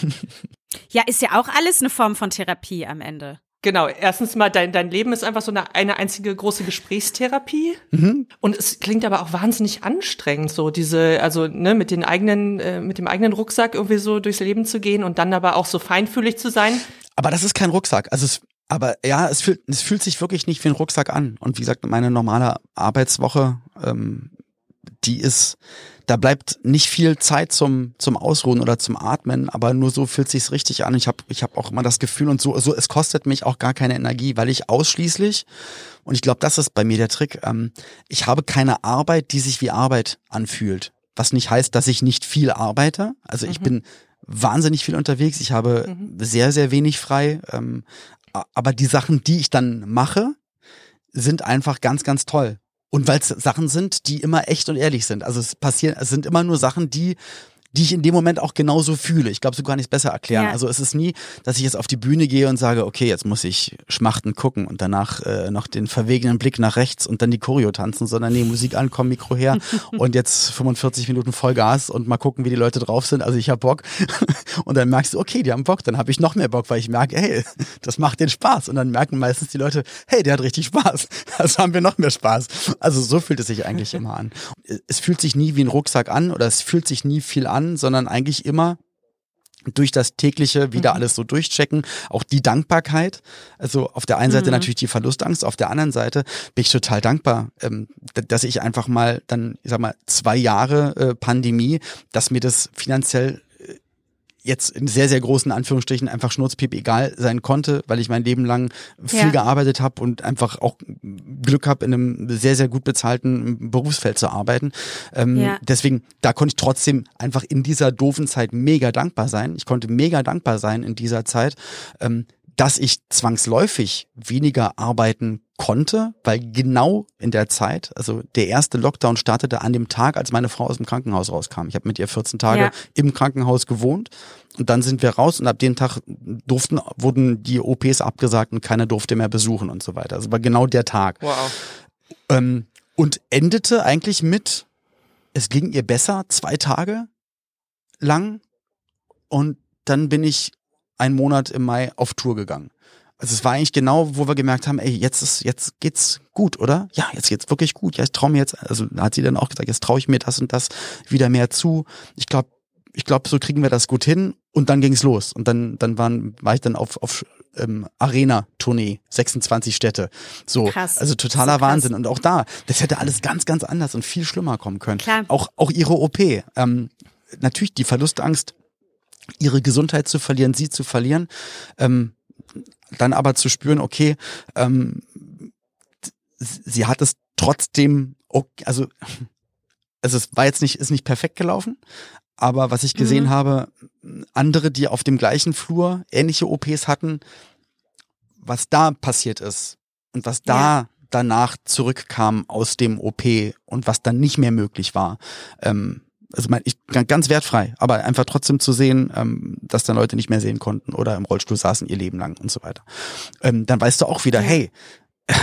Ja, ist ja auch alles eine Form von Therapie am Ende. Genau, erstens mal, dein, dein Leben ist einfach so eine, eine einzige große Gesprächstherapie. Mhm. Und es klingt aber auch wahnsinnig anstrengend, so diese, also ne, mit den eigenen, äh, mit dem eigenen Rucksack irgendwie so durchs Leben zu gehen und dann aber auch so feinfühlig zu sein. Aber das ist kein Rucksack. Also es, aber ja, es fühlt, es fühlt sich wirklich nicht wie ein Rucksack an. Und wie gesagt, meine normale Arbeitswoche, ähm, die ist, da bleibt nicht viel Zeit zum zum Ausruhen oder zum Atmen, aber nur so fühlt sich's richtig an. Ich habe ich habe auch immer das Gefühl und so so es kostet mich auch gar keine Energie, weil ich ausschließlich und ich glaube, das ist bei mir der Trick. Ähm, ich habe keine Arbeit, die sich wie Arbeit anfühlt, was nicht heißt, dass ich nicht viel arbeite. Also ich mhm. bin wahnsinnig viel unterwegs. Ich habe mhm. sehr sehr wenig frei, ähm, aber die Sachen, die ich dann mache, sind einfach ganz ganz toll und weil es Sachen sind, die immer echt und ehrlich sind. Also es passieren, es sind immer nur Sachen, die die ich in dem Moment auch genauso fühle. Ich glaube, so kann ich es besser erklären. Ja. Also es ist nie, dass ich jetzt auf die Bühne gehe und sage, okay, jetzt muss ich schmachten gucken und danach äh, noch den verwegenen Blick nach rechts und dann die Choreo tanzen, sondern nee, Musik ankommen, Mikro her und jetzt 45 Minuten Vollgas und mal gucken, wie die Leute drauf sind. Also ich habe Bock. und dann merkst du, okay, die haben Bock, dann habe ich noch mehr Bock, weil ich merke, hey, das macht den Spaß. Und dann merken meistens die Leute, hey, der hat richtig Spaß. Also haben wir noch mehr Spaß. Also so fühlt es sich eigentlich immer an. Es fühlt sich nie wie ein Rucksack an oder es fühlt sich nie viel an an, sondern eigentlich immer durch das tägliche wieder mhm. alles so durchchecken, auch die Dankbarkeit. Also auf der einen Seite mhm. natürlich die Verlustangst, auf der anderen Seite bin ich total dankbar, ähm, dass ich einfach mal dann, ich sag mal, zwei Jahre äh, Pandemie, dass mir das finanziell jetzt in sehr, sehr großen Anführungsstrichen einfach Schnurzpiep egal sein konnte, weil ich mein Leben lang viel ja. gearbeitet habe und einfach auch Glück habe, in einem sehr, sehr gut bezahlten Berufsfeld zu arbeiten. Ähm, ja. Deswegen, da konnte ich trotzdem einfach in dieser doofen Zeit mega dankbar sein. Ich konnte mega dankbar sein in dieser Zeit. Ähm, dass ich zwangsläufig weniger arbeiten konnte, weil genau in der Zeit, also der erste Lockdown startete an dem Tag, als meine Frau aus dem Krankenhaus rauskam. Ich habe mit ihr 14 Tage ja. im Krankenhaus gewohnt und dann sind wir raus und ab dem Tag durften, wurden die OPs abgesagt und keiner durfte mehr besuchen und so weiter. Also war genau der Tag. Wow. Ähm, und endete eigentlich mit, es ging ihr besser, zwei Tage lang und dann bin ich einen Monat im Mai auf Tour gegangen. Also es war eigentlich genau, wo wir gemerkt haben, ey, jetzt ist, jetzt geht's gut, oder? Ja, jetzt geht's wirklich gut. Ja, ich traue mir jetzt, also hat sie dann auch gesagt, jetzt traue ich mir das und das wieder mehr zu. Ich glaube, ich glaube, so kriegen wir das gut hin. Und dann ging's los. Und dann, dann waren, war ich dann auf, auf ähm, Arena-Tournee, 26 Städte. So, Krass. also totaler So. Wahnsinn. Und auch da, das hätte alles ganz, ganz anders und viel schlimmer kommen können. Klar. Auch, auch ihre OP. Ähm, natürlich die Verlustangst, ihre Gesundheit zu verlieren, sie zu verlieren. Ähm, dann aber zu spüren, okay, ähm, sie hat es trotzdem, okay, also, also es war jetzt nicht, ist nicht perfekt gelaufen, aber was ich gesehen Mhm. habe, andere, die auf dem gleichen Flur ähnliche OPs hatten, was da passiert ist und was da Ja. danach zurückkam aus dem OP und was dann nicht mehr möglich war, ähm, also mein, ich ganz wertfrei, aber einfach trotzdem zu sehen, ähm, dass dann Leute nicht mehr sehen konnten oder im Rollstuhl saßen ihr Leben lang und so weiter. Ähm, dann weißt du auch wieder, hey,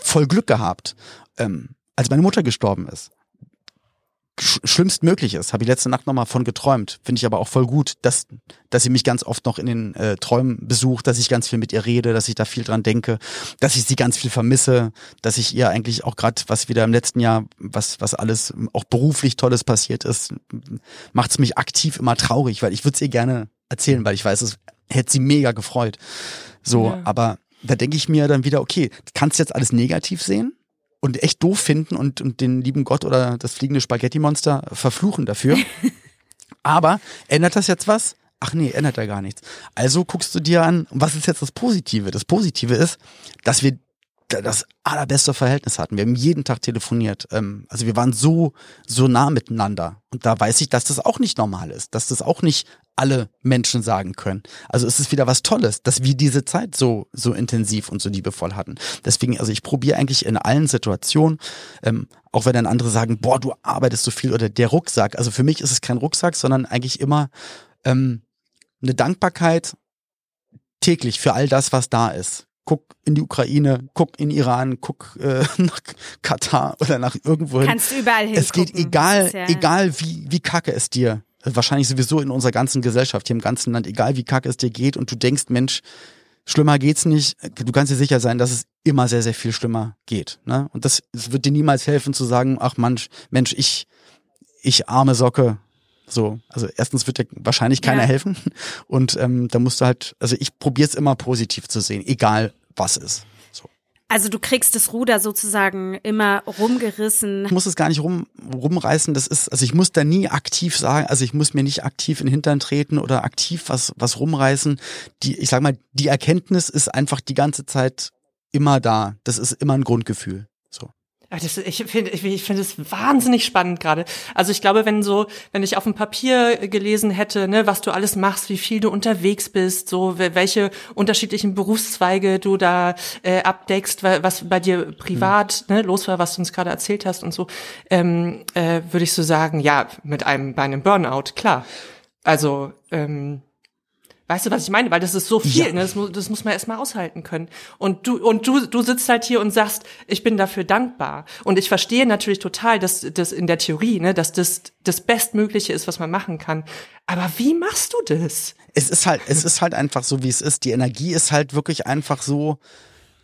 voll Glück gehabt, ähm, als meine Mutter gestorben ist. Sch schlimmstmöglich ist, habe ich letzte Nacht nochmal von geträumt. Finde ich aber auch voll gut, dass, dass sie mich ganz oft noch in den äh, Träumen besucht, dass ich ganz viel mit ihr rede, dass ich da viel dran denke, dass ich sie ganz viel vermisse, dass ich ihr eigentlich auch gerade, was wieder im letzten Jahr, was, was alles auch beruflich Tolles passiert ist, macht es mich aktiv immer traurig, weil ich würde es ihr gerne erzählen, weil ich weiß, es hätte sie mega gefreut. So, Ja. aber da denke ich mir dann wieder, okay, kannst du jetzt alles negativ sehen und echt doof finden und, und den lieben Gott oder das fliegende Spaghetti-Monster verfluchen dafür. aber ändert das jetzt was? Ach nee, ändert ja gar nichts. Also guckst du dir an, was ist jetzt das Positive? Das Positive ist, dass wir da- das allerbeste Verhältnis hatten. Wir haben jeden Tag telefoniert. Ähm, also wir waren so, so nah miteinander. Und da weiß ich, dass das auch nicht normal ist, dass das auch nicht alle Menschen sagen können. Also es ist wieder was Tolles, dass wir diese Zeit so, so intensiv und so liebevoll hatten. Deswegen, also ich probiere eigentlich in allen Situationen, ähm, auch wenn dann andere sagen, boah, du arbeitest so viel oder der Rucksack. Also für mich ist es kein Rucksack, sondern eigentlich immer ähm, eine Dankbarkeit täglich für all das, was da ist. Guck in die Ukraine, guck in Iran, guck äh, nach Katar oder nach irgendwo hin. Kannst du überall hingucken. Es geht egal, ja- egal wie, wie kacke es dir, wahrscheinlich sowieso in unserer ganzen Gesellschaft, hier im ganzen Land, egal wie kacke es dir geht und du denkst, Mensch, schlimmer geht's nicht, du kannst dir sicher sein, dass es immer sehr, sehr viel schlimmer geht. Ne? Und das, es wird dir niemals helfen zu sagen, ach Mensch, Mensch, ich, ich arme Socke. So, also erstens wird dir wahrscheinlich keiner Ja. helfen. Und ähm, da musst du halt, also ich probiere es immer positiv zu sehen, egal was ist. So. Also du kriegst das Ruder sozusagen immer rumgerissen. Ich muss es gar nicht rum, rumreißen. Das ist, also ich muss da nie aktiv sagen, also ich muss mir nicht aktiv in den Hintern treten oder aktiv was, was rumreißen. Die, ich sag mal, die Erkenntnis ist einfach die ganze Zeit immer da. Das ist immer ein Grundgefühl. Ach, Das, ich finde ich, ich finde es wahnsinnig spannend gerade. Also ich glaube, wenn so, wenn ich auf dem Papier gelesen hätte, ne, was du alles machst, wie viel du unterwegs bist, so wel- welche unterschiedlichen Berufszweige du da äh, abdeckst, wa- was bei dir privat ne, los war, was du uns gerade erzählt hast und so, ähm, äh, würde ich so sagen, ja, mit einem bei einem Burnout, klar. Also ähm, Weißt du, was ich meine? Weil das ist so viel, Ja. ne? das, muss, das muss man erstmal aushalten können. Und du, und du, du sitzt halt hier und sagst, ich bin dafür dankbar. Und ich verstehe natürlich total, dass das in der Theorie, ne, dass das das Bestmögliche ist, was man machen kann. Aber wie machst du das? Es ist halt, es ist halt einfach so, wie es ist. Die Energie ist halt wirklich einfach so,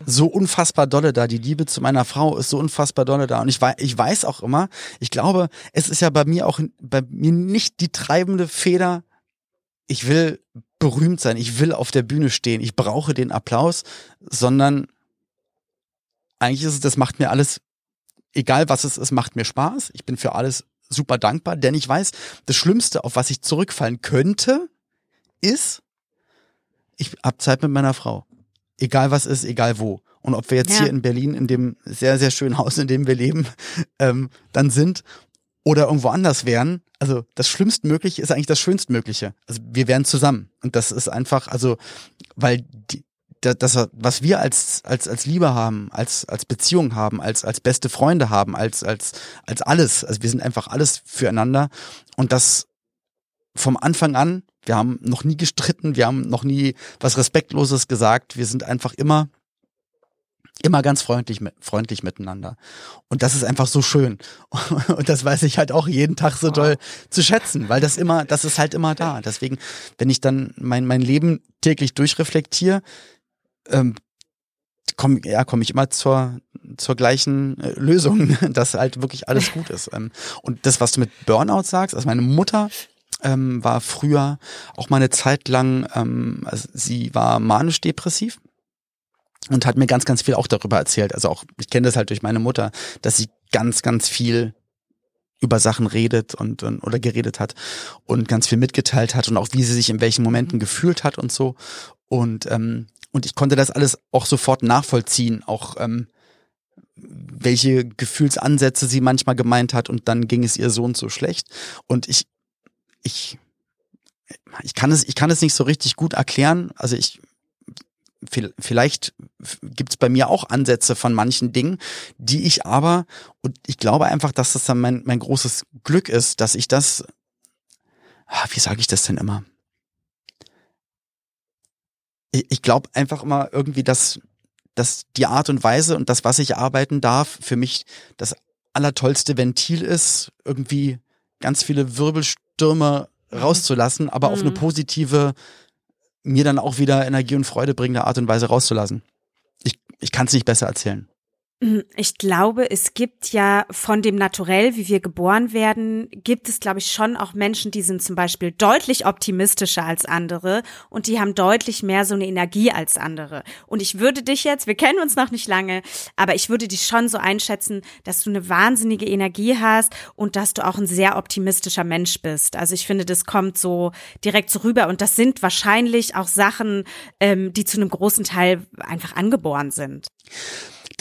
so unfassbar dolle da. Die Liebe zu meiner Frau ist so unfassbar dolle da. Und ich weiß, ich weiß auch immer, ich glaube, es ist ja bei mir auch, bei mir nicht die treibende Feder. Ich will berühmt sein. Ich will auf der Bühne stehen. Ich brauche den Applaus, sondern eigentlich ist es, das macht mir alles, egal was es ist, macht mir Spaß. Ich bin für alles super dankbar, denn ich weiß, das Schlimmste, auf was ich zurückfallen könnte, ist, ich hab Zeit mit meiner Frau. Egal was ist, egal wo. Und ob wir jetzt Ja. hier in Berlin, in dem sehr, sehr schönen Haus, in dem wir leben, ähm, dann sind oder irgendwo anders wären, also das Schlimmstmögliche ist eigentlich das Schönstmögliche. Also wir wären zusammen. Und das ist einfach, also, weil die, da- das, was wir als, als, als Liebe haben, als, als Beziehung haben, als, als beste Freunde haben, als, als, als alles. Also wir sind einfach alles füreinander. Und das vom Anfang an, wir haben noch nie gestritten, wir haben noch nie was Respektloses gesagt, wir sind einfach immer, immer ganz freundlich, freundlich miteinander. Und das ist einfach so schön. Und das weiß ich halt auch jeden Tag so doll zu schätzen, weil das immer, das ist halt immer da. Deswegen, wenn ich dann mein, mein Leben täglich durchreflektiere, ähm, komme ja, komm ich immer zur, zur gleichen äh, Lösung, dass halt wirklich alles gut ist. Ähm, und das, was du mit Burnout sagst, also meine Mutter ähm, war früher auch mal eine Zeit lang, ähm, also sie war manisch-depressiv und hat mir ganz, ganz viel auch darüber erzählt. Also auch, ich kenne das halt durch meine Mutter, dass sie ganz, ganz viel über Sachen redet und, und oder geredet hat und ganz viel mitgeteilt hat und auch wie sie sich in welchen Momenten gefühlt hat und so. Und ähm, und ich konnte das alles auch sofort nachvollziehen, auch ähm, welche Gefühlsansätze sie manchmal gemeint hat und dann ging es ihr so und so schlecht. Und ich, ich, ich kann es, ich kann es nicht so richtig gut erklären. Also ich, vielleicht gibt es bei mir auch Ansätze von manchen Dingen, die ich aber, und ich glaube einfach, dass das dann mein, mein großes Glück ist, dass ich das, ah, wie sage ich das denn immer? Ich, ich glaube einfach immer irgendwie, dass, dass die Art und Weise und das, was ich arbeiten darf, für mich das allertollste Ventil ist, irgendwie ganz viele Wirbelstürme mhm. rauszulassen, aber mhm. auf eine mhm. positive, mir dann auch wieder Energie und Freude bringende Art und Weise rauszulassen. Ich, ich kann es nicht besser erzählen. Mhm. Ich glaube, es gibt ja von dem Naturell, wie wir geboren werden, gibt es, glaube ich, schon auch Menschen, die sind zum Beispiel deutlich optimistischer als andere und die haben deutlich mehr so eine Energie als andere. Und ich würde dich jetzt, wir kennen uns noch nicht lange, aber ich würde dich schon so einschätzen, dass du eine wahnsinnige Energie hast und dass du auch ein sehr optimistischer Mensch bist. Also ich finde, das kommt so direkt so rüber und das sind wahrscheinlich auch Sachen, ähm, die zu einem großen Teil einfach angeboren sind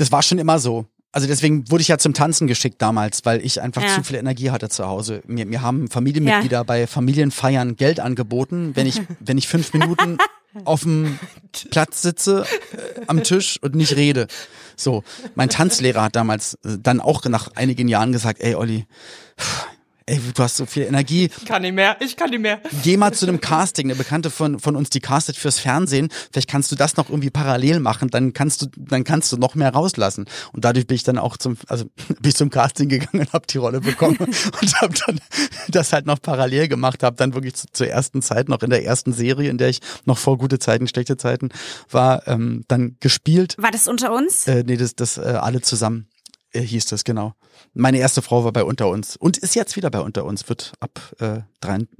das war schon immer so. Also deswegen wurde ich ja zum Tanzen geschickt damals, weil ich einfach ja. zu viel Energie hatte zu Hause. Mir, mir haben Familienmitglieder ja. bei Familienfeiern Geld angeboten, wenn ich, wenn ich fünf Minuten auf dem Platz sitze äh, am Tisch und nicht rede. So, mein Tanzlehrer hat damals äh, dann auch nach einigen Jahren gesagt, ey Olli, ey, du hast so viel Energie. Ich kann nicht mehr, ich kann nicht mehr. Geh mal zu einem Casting. Eine Bekannte von, von uns, die castet fürs Fernsehen. Vielleicht kannst du das noch irgendwie parallel machen. Dann kannst du, dann kannst du noch mehr rauslassen. Und dadurch bin ich dann auch zum, also bin ich zum Casting gegangen und habe die Rolle bekommen und habe dann das halt noch parallel gemacht. Habe dann wirklich zu, zur ersten Zeit noch in der ersten Serie, in der ich noch vor gute Zeiten, schlechte Zeiten war, ähm, dann gespielt. War das unter uns? Äh, nee, das, das äh, alle zusammen äh, hieß das, genau. Meine erste Frau war bei Unter uns und ist jetzt wieder bei Unter uns, wird ab äh,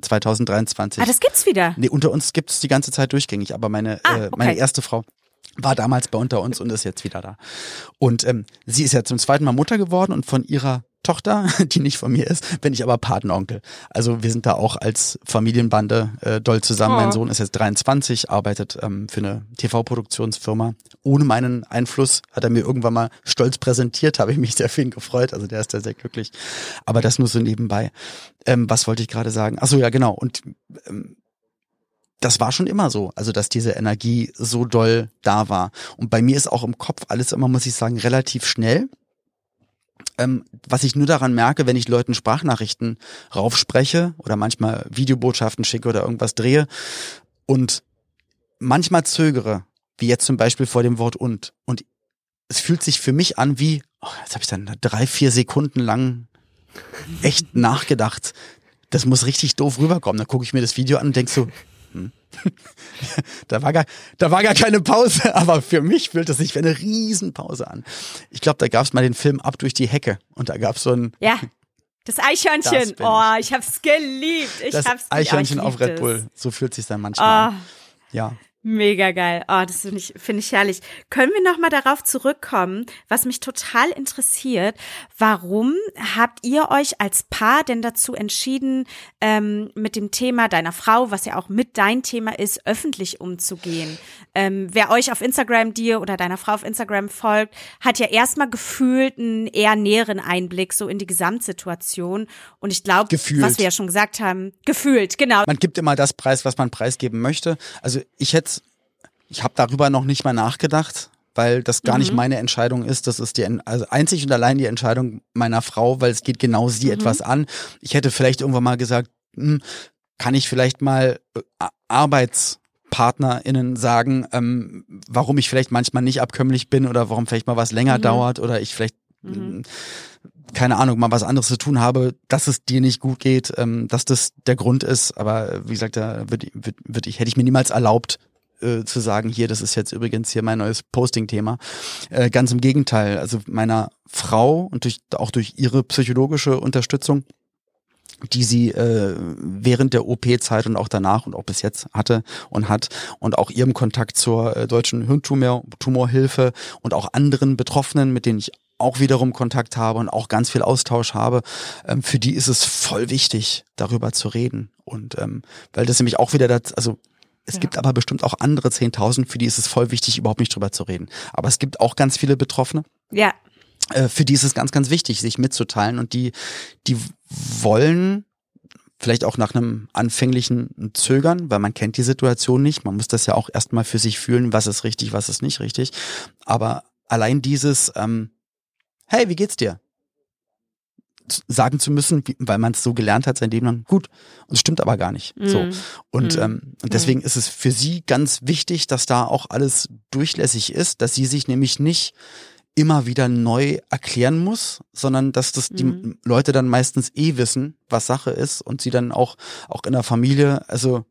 2023. Ah, das gibt's wieder? Nee, Unter uns gibt's die ganze Zeit durchgängig, aber meine, ah, okay. äh, meine erste Frau war damals bei Unter uns und ist jetzt wieder da. Und ähm, sie ist ja zum zweiten Mal Mutter geworden und von ihrer Tochter, die nicht von mir ist, bin ich aber Patenonkel. Also wir sind da auch als Familienbande äh, doll zusammen. Oh. Mein Sohn ist jetzt 23, arbeitet ähm, für eine TV-Produktionsfirma. Ohne meinen Einfluss hat er mir irgendwann mal stolz präsentiert, habe ich mich sehr viel gefreut. Also der ist da sehr glücklich. Aber das nur so nebenbei. Ähm, was wollte ich gerade sagen? Ach so, ja genau. Und ähm, das war schon immer so, also dass diese Energie so doll da war. Und bei mir ist auch im Kopf alles immer, muss ich sagen, relativ schnell ähm, was ich nur daran merke, wenn ich Leuten Sprachnachrichten raufspreche oder manchmal Videobotschaften schicke oder irgendwas drehe und manchmal zögere, wie jetzt zum Beispiel vor dem Wort und. Und es fühlt sich für mich an wie, oh, jetzt habe ich dann drei, vier Sekunden lang echt nachgedacht. Das muss richtig doof rüberkommen. Dann gucke ich mir das Video an und denk so, hm. da, war gar, da war gar keine Pause, aber für mich fühlt es sich wie eine Riesenpause an. Ich glaube, da gab es mal den Film Ab durch die Hecke und da gab es so ein. Ja. Das Eichhörnchen. Das oh, ich hab's geliebt. Ich das hab's Eichhörnchen auf Red Bull. So fühlt sich dann manchmal oh. an. Ja. Mega geil. Oh, das finde ich, finde ich herrlich. Können wir nochmal darauf zurückkommen, was mich total interessiert. Warum habt ihr euch als Paar denn dazu entschieden, ähm, mit dem Thema deiner Frau, was ja auch mit dein Thema ist, öffentlich umzugehen? Ähm, wer euch auf Instagram, dir oder deiner Frau auf Instagram folgt, hat ja erstmal gefühlt einen eher näheren Einblick so in die Gesamtsituation. Und ich glaube, was wir ja schon gesagt haben, gefühlt, genau. Man gibt immer das Preis, was man preisgeben möchte. Also ich hätte ich habe darüber noch nicht mal nachgedacht, weil das gar mhm. nicht meine Entscheidung ist. Das ist die also einzig und allein die Entscheidung meiner Frau, weil es geht genau sie mhm. etwas an. Ich hätte vielleicht irgendwann mal gesagt, hm, kann ich vielleicht mal äh, ArbeitspartnerInnen sagen, ähm, warum ich vielleicht manchmal nicht abkömmlich bin oder warum vielleicht mal was länger mhm. dauert oder ich vielleicht mhm. Hm, keine Ahnung, mal was anderes zu tun habe, dass es dir nicht gut geht, ähm, dass das der Grund ist. Aber wie gesagt, da würde würd, würd ich, hätte ich mir niemals erlaubt, äh, zu sagen, hier, das ist jetzt übrigens hier mein neues Posting-Thema. Äh, ganz im Gegenteil, also meiner Frau und durch, auch durch ihre psychologische Unterstützung die sie äh, während der OP-Zeit und auch danach und auch bis jetzt hatte und hat und auch ihrem Kontakt zur äh, deutschen Hirntumorhilfe und auch anderen Betroffenen, mit denen ich auch wiederum Kontakt habe und auch ganz viel Austausch habe, ähm, für die ist es voll wichtig, darüber zu reden. Und ähm, weil das nämlich auch wieder das, also es ja. gibt aber bestimmt auch andere 10.000, für die ist es voll wichtig, überhaupt nicht drüber zu reden. Aber es gibt auch ganz viele Betroffene. Ja. Äh, für die ist es ganz, ganz wichtig, sich mitzuteilen und die, die wollen vielleicht auch nach einem anfänglichen Zögern, weil man kennt die Situation nicht. Man muss das ja auch erstmal für sich fühlen, was ist richtig, was ist nicht richtig. Aber allein dieses, ähm, hey, wie geht's dir? Sagen zu müssen, wie, weil man es so gelernt hat sein Leben lang, gut. Und es stimmt aber gar nicht. Mm. So. Und, mm. ähm, und deswegen ist es für sie ganz wichtig, dass da auch alles durchlässig ist, dass sie sich nämlich nicht immer wieder neu erklären muss, sondern dass das die mhm. Leute dann meistens eh wissen, was Sache ist und sie dann auch, auch in der Familie, also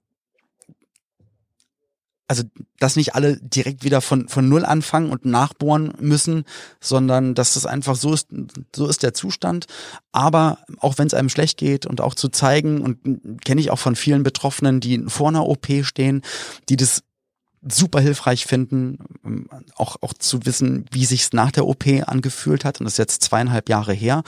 also dass nicht alle direkt wieder von von null anfangen und nachbohren müssen, sondern dass das einfach so ist, so ist der Zustand. Aber auch wenn es einem schlecht geht und auch zu zeigen und kenne ich auch von vielen Betroffenen, die vor einer OP stehen, die das super hilfreich finden, auch auch zu wissen, wie sich's nach der OP angefühlt hat. Und das ist jetzt zweieinhalb Jahre her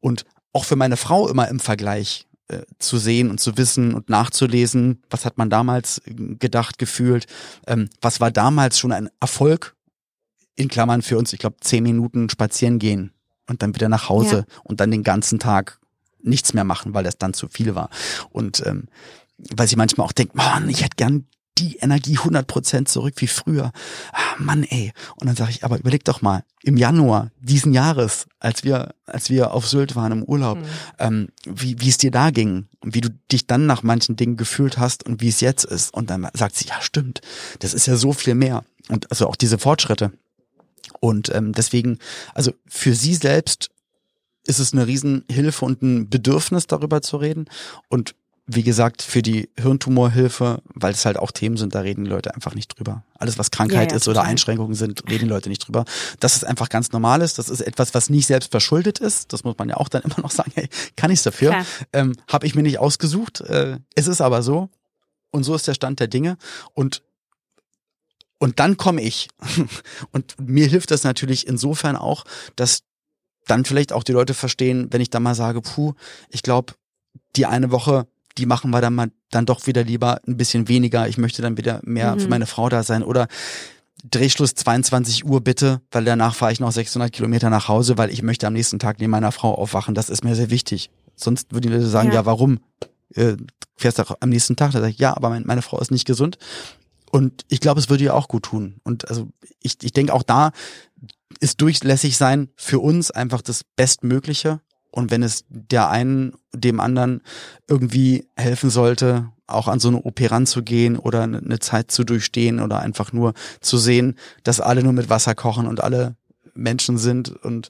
und auch für meine Frau immer im Vergleich äh, zu sehen und zu wissen und nachzulesen, was hat man damals äh, gedacht, gefühlt, ähm, was war damals schon ein Erfolg, in Klammern für uns, ich glaube, zehn Minuten spazieren gehen und dann wieder nach Hause ja. und dann den ganzen Tag nichts mehr machen, weil das dann zu viel war. Und ähm, weil sie manchmal auch denkt, man, ich hätte gern die Energie 100% zurück wie früher. Ah, Mann, ey. Und dann sage ich, aber überleg doch mal, im Januar diesen Jahres, als wir, als wir auf Sylt waren im Urlaub, mhm. ähm, wie, wie es dir da ging und wie du dich dann nach manchen Dingen gefühlt hast und wie es jetzt ist. Und dann sagt sie, ja, stimmt, das ist ja so viel mehr. Und also auch diese Fortschritte. Und ähm, deswegen, also für sie selbst ist es eine Riesenhilfe und ein Bedürfnis, darüber zu reden. Und wie gesagt, für die Hirntumorhilfe, weil es halt auch Themen sind, da reden die Leute einfach nicht drüber. Alles, was Krankheit ja, ja, ist oder Einschränkungen sind, reden die Leute nicht drüber. Das ist einfach ganz normales. Das ist etwas, was nicht selbst verschuldet ist. Das muss man ja auch dann immer noch sagen, hey, kann ich dafür? Ähm, Habe ich mir nicht ausgesucht. Äh, es ist aber so. Und so ist der Stand der Dinge. Und und dann komme ich. Und mir hilft das natürlich insofern auch, dass dann vielleicht auch die Leute verstehen, wenn ich dann mal sage, puh, ich glaube, die eine Woche die machen wir dann mal dann doch wieder lieber ein bisschen weniger. Ich möchte dann wieder mehr mhm. für meine Frau da sein. Oder Drehschluss 22 Uhr bitte, weil danach fahre ich noch 600 Kilometer nach Hause, weil ich möchte am nächsten Tag neben meiner Frau aufwachen. Das ist mir sehr wichtig. Sonst würden die Leute sagen, ja, ja warum? Äh, fährst du am nächsten Tag? Da sage ich, ja, aber mein, meine Frau ist nicht gesund. Und ich glaube, es würde ihr auch gut tun. Und also ich, ich denke auch da ist durchlässig sein für uns einfach das Bestmögliche. Und wenn es der einen dem anderen irgendwie helfen sollte, auch an so eine OP ranzugehen oder eine Zeit zu durchstehen oder einfach nur zu sehen, dass alle nur mit Wasser kochen und alle Menschen sind und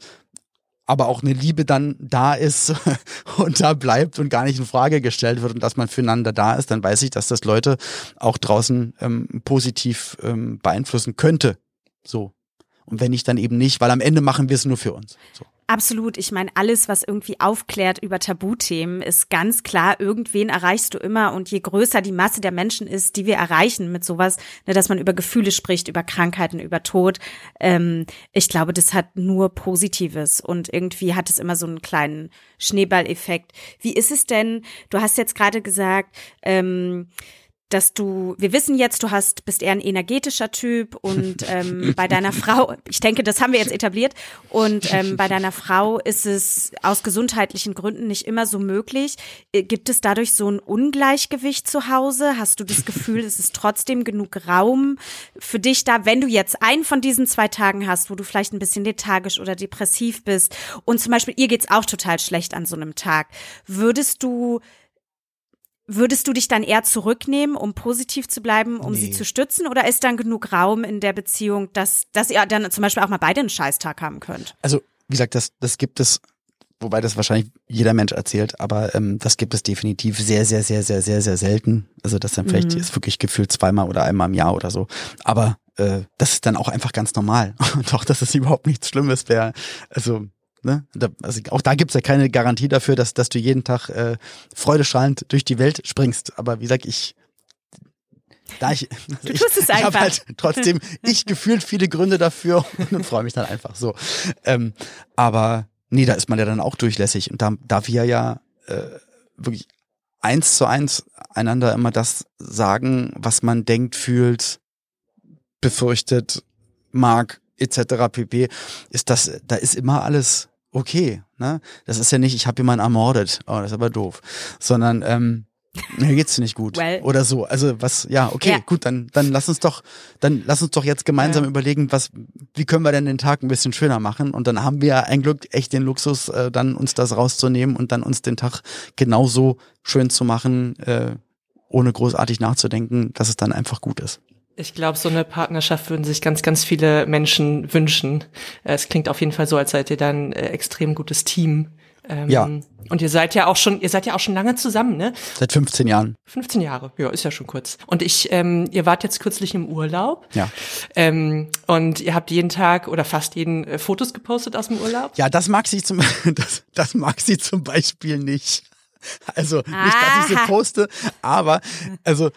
aber auch eine Liebe dann da ist und da bleibt und gar nicht in Frage gestellt wird und dass man füreinander da ist, dann weiß ich, dass das Leute auch draußen ähm, positiv ähm, beeinflussen könnte. So. Und wenn nicht, dann eben nicht, weil am Ende machen wir es nur für uns. So. Absolut. Ich meine, alles, was irgendwie aufklärt über Tabuthemen, ist ganz klar, irgendwen erreichst du immer. Und je größer die Masse der Menschen ist, die wir erreichen mit sowas, ne, dass man über Gefühle spricht, über Krankheiten, über Tod, ähm, ich glaube, das hat nur Positives. Und irgendwie hat es immer so einen kleinen Schneeballeffekt. Wie ist es denn? Du hast jetzt gerade gesagt, ähm, dass du, wir wissen jetzt, du hast, bist eher ein energetischer Typ und ähm, bei deiner Frau, ich denke, das haben wir jetzt etabliert, und ähm, bei deiner Frau ist es aus gesundheitlichen Gründen nicht immer so möglich. Äh, gibt es dadurch so ein Ungleichgewicht zu Hause? Hast du das Gefühl, es ist trotzdem genug Raum für dich da, wenn du jetzt einen von diesen zwei Tagen hast, wo du vielleicht ein bisschen lethargisch oder depressiv bist und zum Beispiel ihr geht's auch total schlecht an so einem Tag, würdest du Würdest du dich dann eher zurücknehmen, um positiv zu bleiben, um nee. sie zu stützen? Oder ist dann genug Raum in der Beziehung, dass, dass ihr dann zum Beispiel auch mal beide einen Scheißtag haben könnt? Also, wie gesagt, das, das gibt es, wobei das wahrscheinlich jeder Mensch erzählt, aber ähm, das gibt es definitiv sehr, sehr, sehr, sehr, sehr, sehr selten. Also das dann vielleicht mhm. ist wirklich gefühlt zweimal oder einmal im Jahr oder so. Aber äh, das ist dann auch einfach ganz normal. Und auch, dass es überhaupt nichts Schlimmes wäre. Also Ne? Da, also auch da gibt's ja keine Garantie dafür, dass, dass du jeden Tag äh, freudestrahlend durch die Welt springst. Aber wie gesagt, ich da ich, Du ich, tust es ich habe einfach. halt trotzdem ich gefühlt viele Gründe dafür und freue mich dann einfach so. Ähm, aber nee, da ist man ja dann auch durchlässig und da, da wir ja äh, wirklich eins zu eins einander immer das sagen, was man denkt, fühlt, befürchtet, mag, etc. pp. Ist das, da ist immer alles okay. Ne? Das ist ja nicht, ich habe jemanden ermordet, oh, das ist aber doof, sondern ähm, mir geht's nicht gut Well. oder so. Also was, ja, okay, Ja. gut, dann dann lass uns doch, dann lass uns doch jetzt gemeinsam Ja. überlegen, was, wie können wir denn den Tag ein bisschen schöner machen? Und dann haben wir ja ein Glück echt den Luxus, äh, dann uns das rauszunehmen und dann uns den Tag genauso schön zu machen, äh, ohne großartig nachzudenken, dass es dann einfach gut ist. Ich glaube, so eine Partnerschaft würden sich ganz, ganz viele Menschen wünschen. Äh, Es klingt auf jeden Fall so, als seid ihr dann äh, extrem gutes Team. Ähm, Ja. Und ihr seid ja auch schon, ihr seid ja auch schon lange zusammen, ne? Seit 15 Jahren. 15 Jahre, ja, ist ja schon kurz. Und ich, ähm, ihr wart jetzt kürzlich im Urlaub. Ja. Ähm, und ihr habt jeden Tag oder fast jeden äh, Fotos gepostet aus dem Urlaub. Ja, das mag sie zum, das, das mag sie zum Beispiel nicht. Also nicht, dass ich sie poste, aber also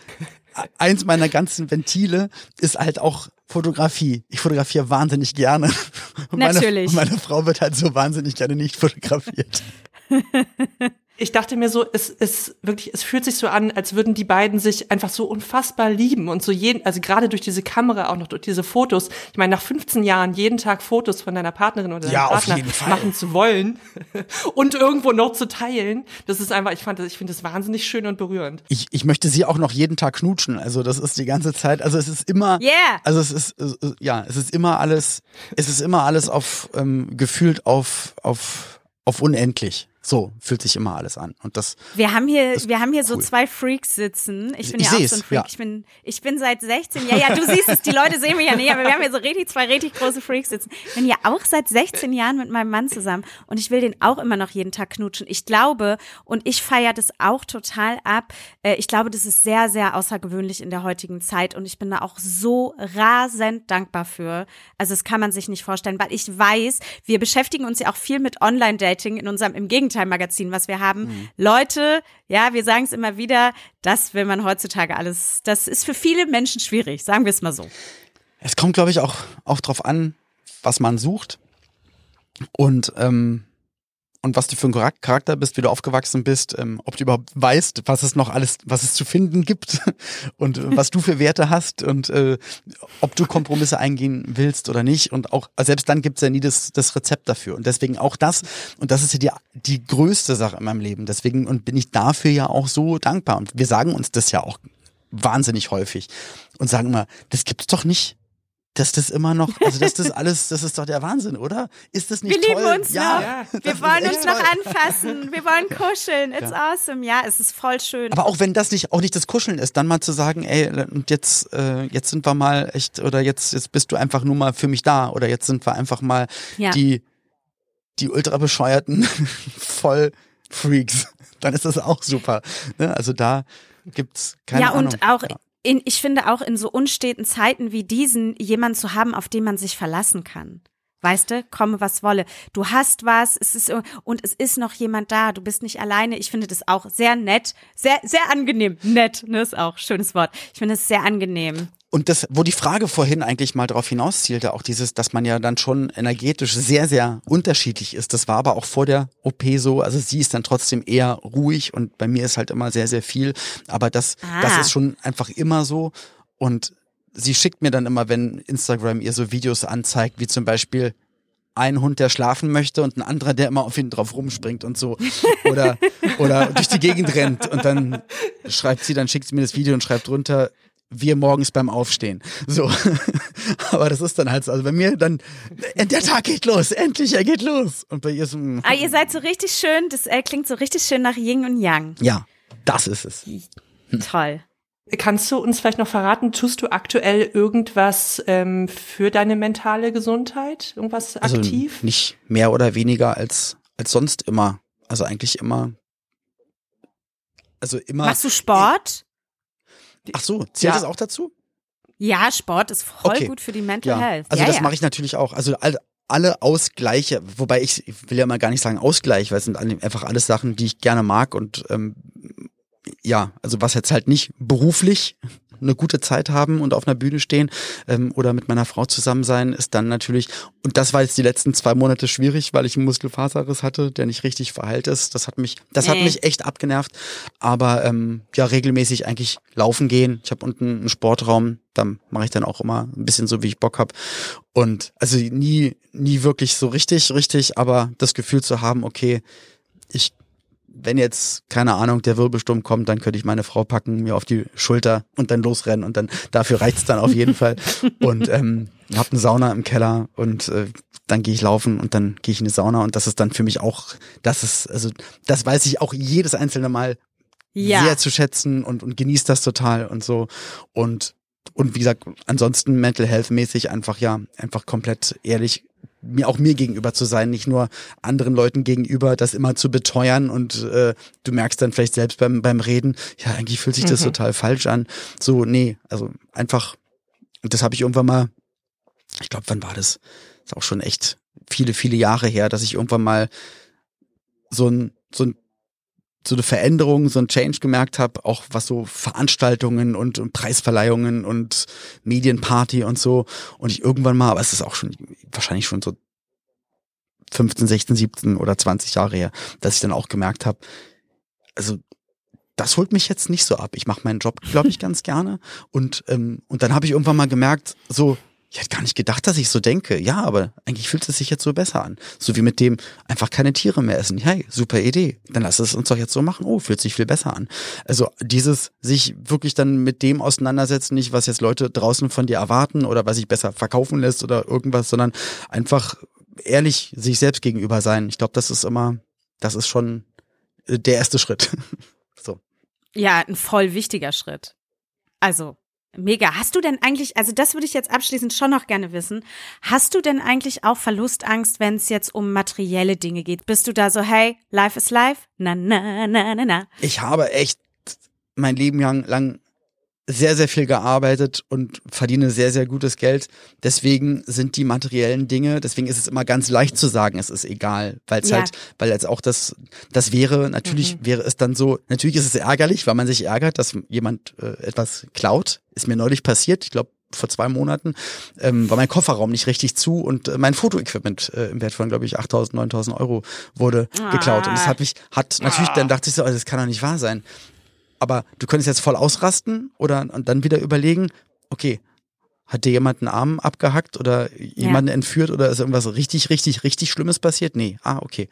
eins meiner ganzen Ventile ist halt auch Fotografie. Ich fotografiere wahnsinnig gerne. Und Natürlich. Meine, meine Frau wird halt so wahnsinnig gerne nicht fotografiert. Ich dachte mir so, es ist wirklich, es fühlt sich so an, als würden die beiden sich einfach so unfassbar lieben und so jeden, also gerade durch diese Kamera auch noch durch diese Fotos. Ich meine, nach 15 Jahren jeden Tag Fotos von deiner Partnerin oder deinem Ja, auf Partner jeden Fall. machen zu wollen und irgendwo noch zu teilen, das ist einfach, ich fand das, ich finde das wahnsinnig schön und berührend. Ich, ich möchte sie auch noch jeden Tag knutschen. Also das ist die ganze Zeit. Also es ist immer. Yeah. Also es ist ja, es ist immer alles. Es ist immer alles auf ähm, gefühlt auf auf auf unendlich. So fühlt sich immer alles an. Und das Wir haben hier, wir haben hier so cool. zwei Freaks sitzen. Ich bin Ich ja auch so ein Freak. ja. Ich bin, ich bin seit 16 Jahren. Ja, du siehst es, die Leute sehen mich ja nicht, aber wir haben hier so richtig zwei richtig große Freaks sitzen. Ich bin ja auch seit 16 Jahren mit meinem Mann zusammen und ich will den auch immer noch jeden Tag knutschen. Ich glaube und ich feiere das auch total ab. Äh, Ich glaube, das ist sehr, sehr außergewöhnlich in der heutigen Zeit und ich bin da auch so rasend dankbar für. Also das kann man sich nicht vorstellen, weil ich weiß, wir beschäftigen uns ja auch viel mit Online-Dating in unserem im Gegenteil-Magazin, was wir haben. Leute, ja, wir sagen es immer wieder, das will man heutzutage alles, das ist für viele Menschen schwierig, sagen wir es mal so. Es kommt, glaube ich, auch, auch drauf an, was man sucht und, ähm, und was du für ein Charak- Charakter bist, wie du aufgewachsen bist, ähm, ob du überhaupt weißt, was es noch alles, was es zu finden gibt und äh, was du für Werte hast und äh, ob du Kompromisse eingehen willst oder nicht. Und auch, selbst dann gibt's ja nie das, das Rezept dafür. Und deswegen auch das, und das ist ja die, die größte Sache in meinem Leben. Deswegen und bin ich dafür ja auch so dankbar. Und wir sagen uns das ja auch wahnsinnig häufig und sagen immer, das gibt's doch nicht. Dass das immer noch, also dass das alles, das ist doch der Wahnsinn, oder? Ist das nicht Wir toll? lieben uns ja, noch. Ja. Wir wollen uns noch toll. anfassen. Wir wollen kuscheln. It's awesome. Ja, es ist voll schön. Aber auch wenn das nicht, auch nicht das Kuscheln ist, dann mal zu sagen, ey, und jetzt, äh, jetzt sind wir mal echt, oder jetzt, jetzt bist du einfach nur mal für mich da, oder jetzt sind wir einfach mal Ja. die, die ultra bescheuerten Vollfreaks. Dann ist das auch super. Ne? Also da gibt's keine ja, Ahnung. und auch, Ja. In, ich finde auch in so unsteten Zeiten wie diesen, jemanden zu haben, auf den man sich verlassen kann. Weißt du, komme was wolle. Du hast was, es ist und es ist noch jemand da. Du bist nicht alleine. Ich finde das auch sehr nett, sehr sehr angenehm. Nett, ne, ist auch schönes Wort. Ich finde es sehr angenehm. Und das, wo die Frage vorhin eigentlich mal darauf hinauszielte, auch dieses, dass man ja dann schon energetisch sehr, sehr unterschiedlich ist. Das war aber auch vor der OP so. Also sie ist dann trotzdem eher ruhig und bei mir ist halt immer sehr, sehr viel. Aber das, Ah. das ist schon einfach immer so. Und sie schickt mir dann immer, wenn Instagram ihr so Videos anzeigt, wie zum Beispiel ein Hund, der schlafen möchte und ein anderer, der immer auf ihn drauf rumspringt und so. Oder, oder durch die Gegend rennt und dann schreibt sie, dann schickt sie mir das Video und schreibt drunter, wir morgens beim Aufstehen. So. Aber das ist dann halt so. Also bei mir dann, äh, der Tag geht los, endlich, er geht los. Und bei ihr so, mm, Ah, ihr seid so richtig schön. Das äh, klingt so richtig schön nach Yin und Yang. ja, das ist es. Toll. Kannst du uns vielleicht noch verraten, tust du aktuell irgendwas ähm, für deine mentale Gesundheit? Irgendwas Also aktiv? nicht mehr oder weniger als, als sonst immer. Also eigentlich immer. Also immer. Machst du Sport? Ach so, zählt Ja. das auch dazu? Ja, Sport ist voll Okay. gut für die Mental Ja. Health. Also ja, das mache ich natürlich auch. Also all, alle Ausgleiche, wobei ich, ich will ja mal gar nicht sagen Ausgleich, weil es sind einfach alles Sachen, die ich gerne mag und ähm, ja, also was jetzt halt nicht beruflich eine gute Zeit haben und auf einer Bühne stehen ähm, oder mit meiner Frau zusammen sein, ist dann natürlich, und das war jetzt die letzten zwei Monate schwierig, weil ich einen Muskelfaserriss hatte, der nicht richtig verheilt ist. Das hat mich, das nee. hat mich echt abgenervt. Aber ähm, ja, regelmäßig eigentlich laufen gehen. Ich habe unten einen Sportraum, da mache ich dann auch immer ein bisschen so, wie ich Bock hab. Und also nie, nie wirklich so richtig, richtig, aber das Gefühl zu haben, okay, wenn jetzt, keine Ahnung, der Wirbelsturm kommt, dann könnte ich meine Frau packen, mir auf die Schulter und dann losrennen und dann dafür reicht's dann auf jeden Fall. Und ähm, hab eine Sauna im Keller und äh, dann gehe ich laufen und dann gehe ich in die Sauna und das ist dann für mich auch, das ist, also das weiß ich auch jedes einzelne Mal ja. sehr zu schätzen und, und genießt das total und so. Und und wie gesagt, ansonsten mental health mäßig einfach ja, einfach komplett ehrlich mir auch mir gegenüber zu sein, nicht nur anderen Leuten gegenüber, das immer zu beteuern und äh, du merkst dann vielleicht selbst beim beim Reden, ja, eigentlich fühlt sich das mhm. total falsch an. So, nee, also einfach und das habe ich irgendwann mal ich glaube, wann war das? Ist auch schon echt viele viele Jahre her, dass ich irgendwann mal so ein so ein so eine Veränderung, so ein Change gemerkt habe, auch was so Veranstaltungen und, und, Preisverleihungen und Medienparty und so. Und ich irgendwann mal, aber es ist auch schon wahrscheinlich schon so 15, 16, 17 oder 20 Jahre her, dass ich dann auch gemerkt habe, also das holt mich jetzt nicht so ab. Ich mache meinen Job, glaube ich, ganz gerne. Und, ähm, und dann habe ich irgendwann mal gemerkt, so, ich hätte gar nicht gedacht, dass ich so denke. Ja, aber eigentlich fühlt es sich jetzt so besser an. So wie mit dem einfach keine Tiere mehr essen. Hey, super Idee. Dann lass es uns doch jetzt so machen. Oh, fühlt sich viel besser an. Also dieses sich wirklich dann mit dem auseinandersetzen, nicht was jetzt Leute draußen von dir erwarten oder was sich besser verkaufen lässt oder irgendwas, sondern einfach ehrlich sich selbst gegenüber sein. Ich glaube, das ist immer, das ist schon äh, der erste Schritt. so. Ja, ein voll wichtiger Schritt. Also Mega. Hast du denn eigentlich, also das würde ich jetzt abschließend schon noch gerne wissen, hast du denn eigentlich auch Verlustangst, wenn es jetzt um materielle Dinge geht? Bist du da so, hey, life is life? Na, na, na, na, na. Ich habe echt mein Leben lang sehr, sehr viel gearbeitet und verdiene sehr, sehr gutes Geld. Deswegen sind die materiellen Dinge, deswegen ist es immer ganz leicht zu sagen, es ist egal, weil es ja. halt, weil jetzt auch das, das wäre, natürlich mhm. wäre es dann so, natürlich ist es ärgerlich, weil man sich ärgert, dass jemand äh, etwas klaut. Ist mir neulich passiert, ich glaube, vor zwei Monaten ähm, war mein Kofferraum nicht richtig zu und äh, mein Fotoequipment äh, im Wert von, glaube ich, 8.000, 9.000 Euro wurde ah. geklaut. Und das hat mich, hat natürlich, ah. dann dachte ich so, also das kann doch nicht wahr sein. Aber du könntest jetzt voll ausrasten oder und dann wieder überlegen, okay, hat dir jemand einen Arm abgehackt oder jemanden ja. entführt oder ist irgendwas richtig, richtig, richtig Schlimmes passiert? Nee. Ah, okay.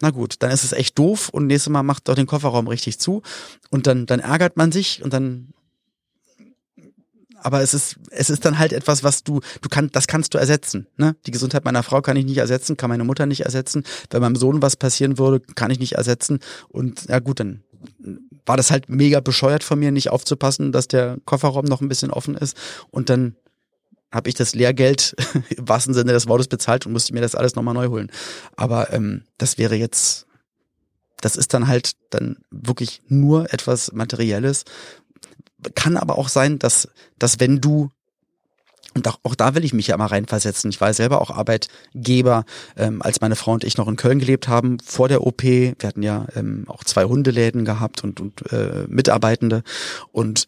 Na gut, dann ist es echt doof und nächstes Mal macht doch den Kofferraum richtig zu und dann, dann ärgert man sich und dann aber es ist, es ist dann halt etwas, was du, du kannst, das kannst du ersetzen. Ne? Die Gesundheit meiner Frau kann ich nicht ersetzen, kann meine Mutter nicht ersetzen. Wenn meinem Sohn was passieren würde, kann ich nicht ersetzen. Und ja gut, dann war das halt mega bescheuert von mir, nicht aufzupassen, dass der Kofferraum noch ein bisschen offen ist. Und dann habe ich das Lehrgeld im wahrsten Sinne des Wortes bezahlt und musste mir das alles nochmal neu holen. Aber ähm, das wäre jetzt, das ist dann halt dann wirklich nur etwas Materielles. Kann aber auch sein, dass, dass wenn du und auch, auch da will ich mich ja mal reinversetzen. Ich war selber auch Arbeitgeber, ähm, als meine Frau und ich noch in Köln gelebt haben, vor der OP. Wir hatten ja ähm, auch zwei Hundeläden gehabt und, und äh, Mitarbeitende und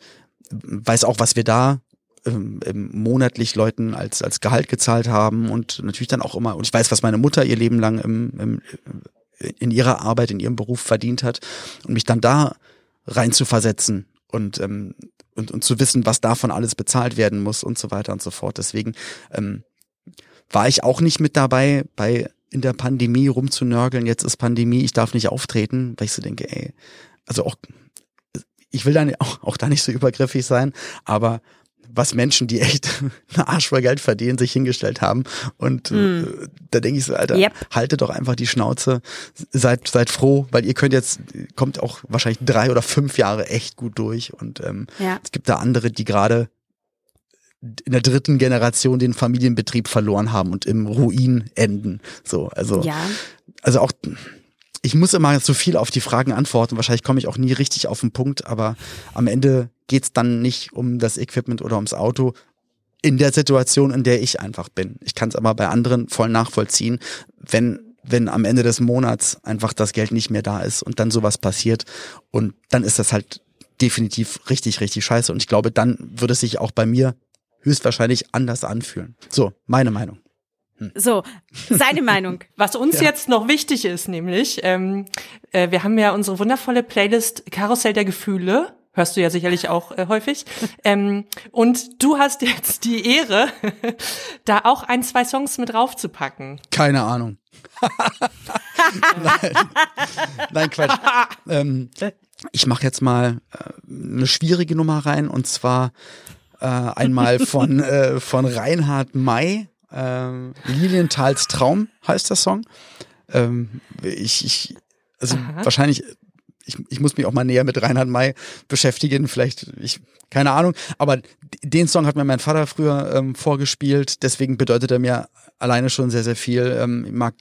weiß auch, was wir da ähm, monatlich Leuten als, als Gehalt gezahlt haben und natürlich dann auch immer, und ich weiß, was meine Mutter ihr Leben lang im, im, in ihrer Arbeit, in ihrem Beruf verdient hat und mich dann da rein zu versetzen und ähm, und, und zu wissen, was davon alles bezahlt werden muss und so weiter und so fort. Deswegen ähm, war ich auch nicht mit dabei, bei in der Pandemie rumzunörgeln, jetzt ist Pandemie, ich darf nicht auftreten, weil ich so denke, ey, also auch, ich will dann auch, auch da nicht so übergriffig sein, aber was Menschen, die echt eine Arsch voll Geld verdienen, sich hingestellt haben. Und mm. äh, da denke ich so, Alter, yep. haltet doch einfach die Schnauze, seid, seid froh, weil ihr könnt jetzt, kommt auch wahrscheinlich drei oder fünf Jahre echt gut durch. Und ähm, ja. es gibt da andere, die gerade in der dritten Generation den Familienbetrieb verloren haben und im Ruin enden. So, also, ja. also auch ich muss immer so viel auf die Fragen antworten. Wahrscheinlich komme ich auch nie richtig auf den Punkt, aber am Ende geht's dann nicht um das Equipment oder ums Auto. in der Situation, in der ich einfach bin. Ich kann es aber bei anderen voll nachvollziehen, wenn wenn am Ende des Monats einfach das Geld nicht mehr da ist und dann sowas passiert und dann ist das halt definitiv richtig, richtig scheiße. Und ich glaube, dann würde es sich auch bei mir höchstwahrscheinlich anders anfühlen. So, meine Meinung. So, seine Meinung. Was uns Ja. jetzt noch wichtig ist, nämlich, ähm, äh, wir haben ja unsere wundervolle Playlist Karussell der Gefühle. Hörst du ja sicherlich auch äh, häufig. Ähm, und du hast jetzt die Ehre, da auch ein, zwei Songs mit draufzupacken. Keine Ahnung. Nein. Nein, Quatsch. ähm, ich mache jetzt mal äh, eine schwierige Nummer rein und zwar äh, einmal von, äh, von Reinhard May. Ähm, Lilienthal's Traum heißt der Song. Ähm, ich, ich, also Aha. wahrscheinlich, ich, ich muss mich auch mal näher mit Reinhard May beschäftigen. Vielleicht, ich, keine Ahnung. Aber den Song hat mir mein Vater früher ähm, vorgespielt. Deswegen bedeutet er mir alleine schon sehr, sehr viel. Ähm, ich mag,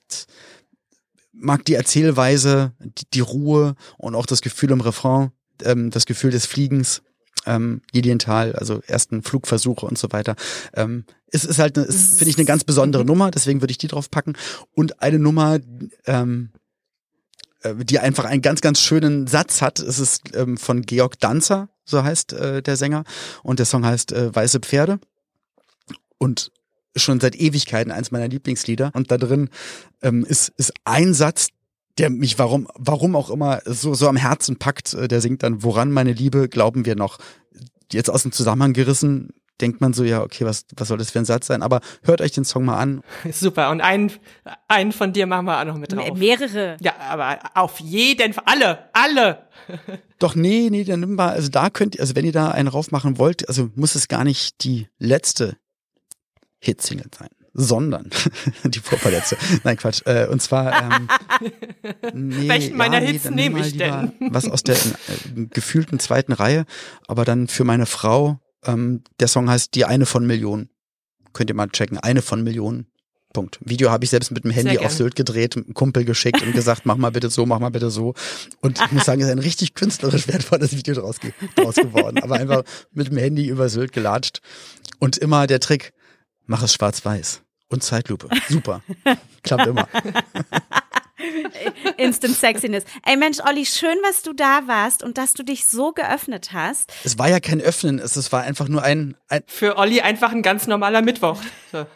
mag die Erzählweise, die, die Ruhe und auch das Gefühl im Refrain, ähm, das Gefühl des Fliegens. Ähm, Lilienthal, also ersten Flugversuche und so weiter. Ähm, es ist halt, finde ich, eine ganz besondere Nummer, deswegen würde ich die drauf packen. Und eine Nummer, ähm, äh, die einfach einen ganz, ganz schönen Satz hat. Es ist ähm, von Georg Danzer, so heißt äh, der Sänger. Und der Song heißt äh, Weiße Pferde. Und schon seit Ewigkeiten eins meiner Lieblingslieder. Und da drin ähm, ist, ist ein Satz, der mich warum, warum auch immer so, so am Herzen packt. Äh, Der singt dann, woran meine Liebe glauben wir noch? Jetzt aus dem Zusammenhang gerissen, denkt man so, ja, okay, was, was soll das für ein Satz sein? Aber hört euch den Song mal an. Super. Und einen, einen von dir machen wir auch noch mit drauf. Mehrere. Ja, aber auf jeden Fall. Alle, alle. Doch, nee, nee, dann nimm mal, also da könnt ihr, also wenn ihr da einen raufmachen wollt, also muss es gar nicht die letzte Hitsingle sein, sondern die vorverletzte. Nein, Quatsch. Äh, und zwar, ähm, nee, Welchen meiner nee, Hits nehme ich lieber denn? Was aus der äh, gefühlten zweiten Reihe, aber dann für meine Frau, ähm, der Song heißt Die eine von Millionen. Könnt ihr mal checken, eine von Millionen. Punkt. Video habe ich selbst mit dem Handy auf. Sylt gedreht, einem Kumpel geschickt und gesagt, mach mal bitte so, mach mal bitte so. Und ich muss sagen, es ist ein richtig künstlerisch wertvolles Video draus, ge draus geworden. Aber einfach mit dem Handy über Sylt gelatscht. Und immer der Trick, mach es schwarz-weiß. Und Zeitlupe. Super. Klappt immer. Instant Sexiness. Ey Mensch, Olli, schön, was du da warst und dass du dich so geöffnet hast. Es war ja kein Öffnen, es, es war einfach nur ein, ein Für Olli einfach ein ganz normaler Mittwoch. So.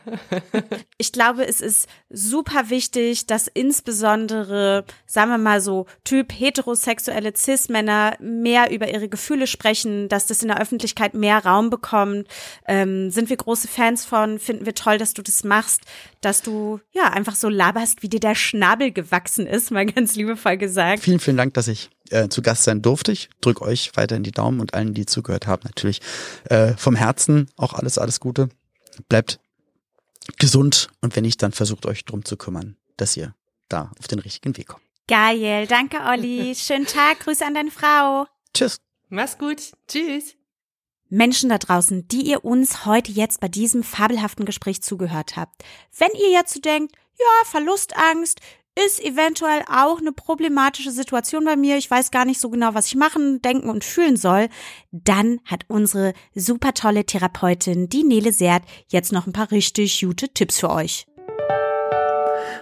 Ich glaube, es ist super wichtig, dass insbesondere, sagen wir mal so, Typ heterosexuelle Cis-Männer mehr über ihre Gefühle sprechen, dass das in der Öffentlichkeit mehr Raum bekommt. Ähm, sind wir große Fans von, finden wir toll, dass du das machst, dass du ja einfach so laberst, wie dir der Schnabel gewachsen ist, mal ganz liebevoll gesagt. Vielen, vielen Dank, dass ich äh, zu Gast sein durfte. Ich drück euch weiter in die Daumen und allen, die zugehört haben, natürlich äh, vom Herzen auch alles, alles Gute. Bleibt gesund und wenn nicht, dann versucht euch drum zu kümmern, dass ihr da auf den richtigen Weg kommt. Geil, danke Olli. Schönen Tag, Grüße an deine Frau. Tschüss. Mach's gut. Tschüss. Menschen da draußen, die ihr uns heute jetzt bei diesem fabelhaften Gespräch zugehört habt. Wenn ihr jetzt so denkt, ja, Verlustangst ist eventuell auch eine problematische Situation bei mir, ich weiß gar nicht so genau, was ich machen, denken und fühlen soll, dann hat unsere super tolle Therapeutin, die Nele Sert, jetzt noch ein paar richtig gute Tipps für euch.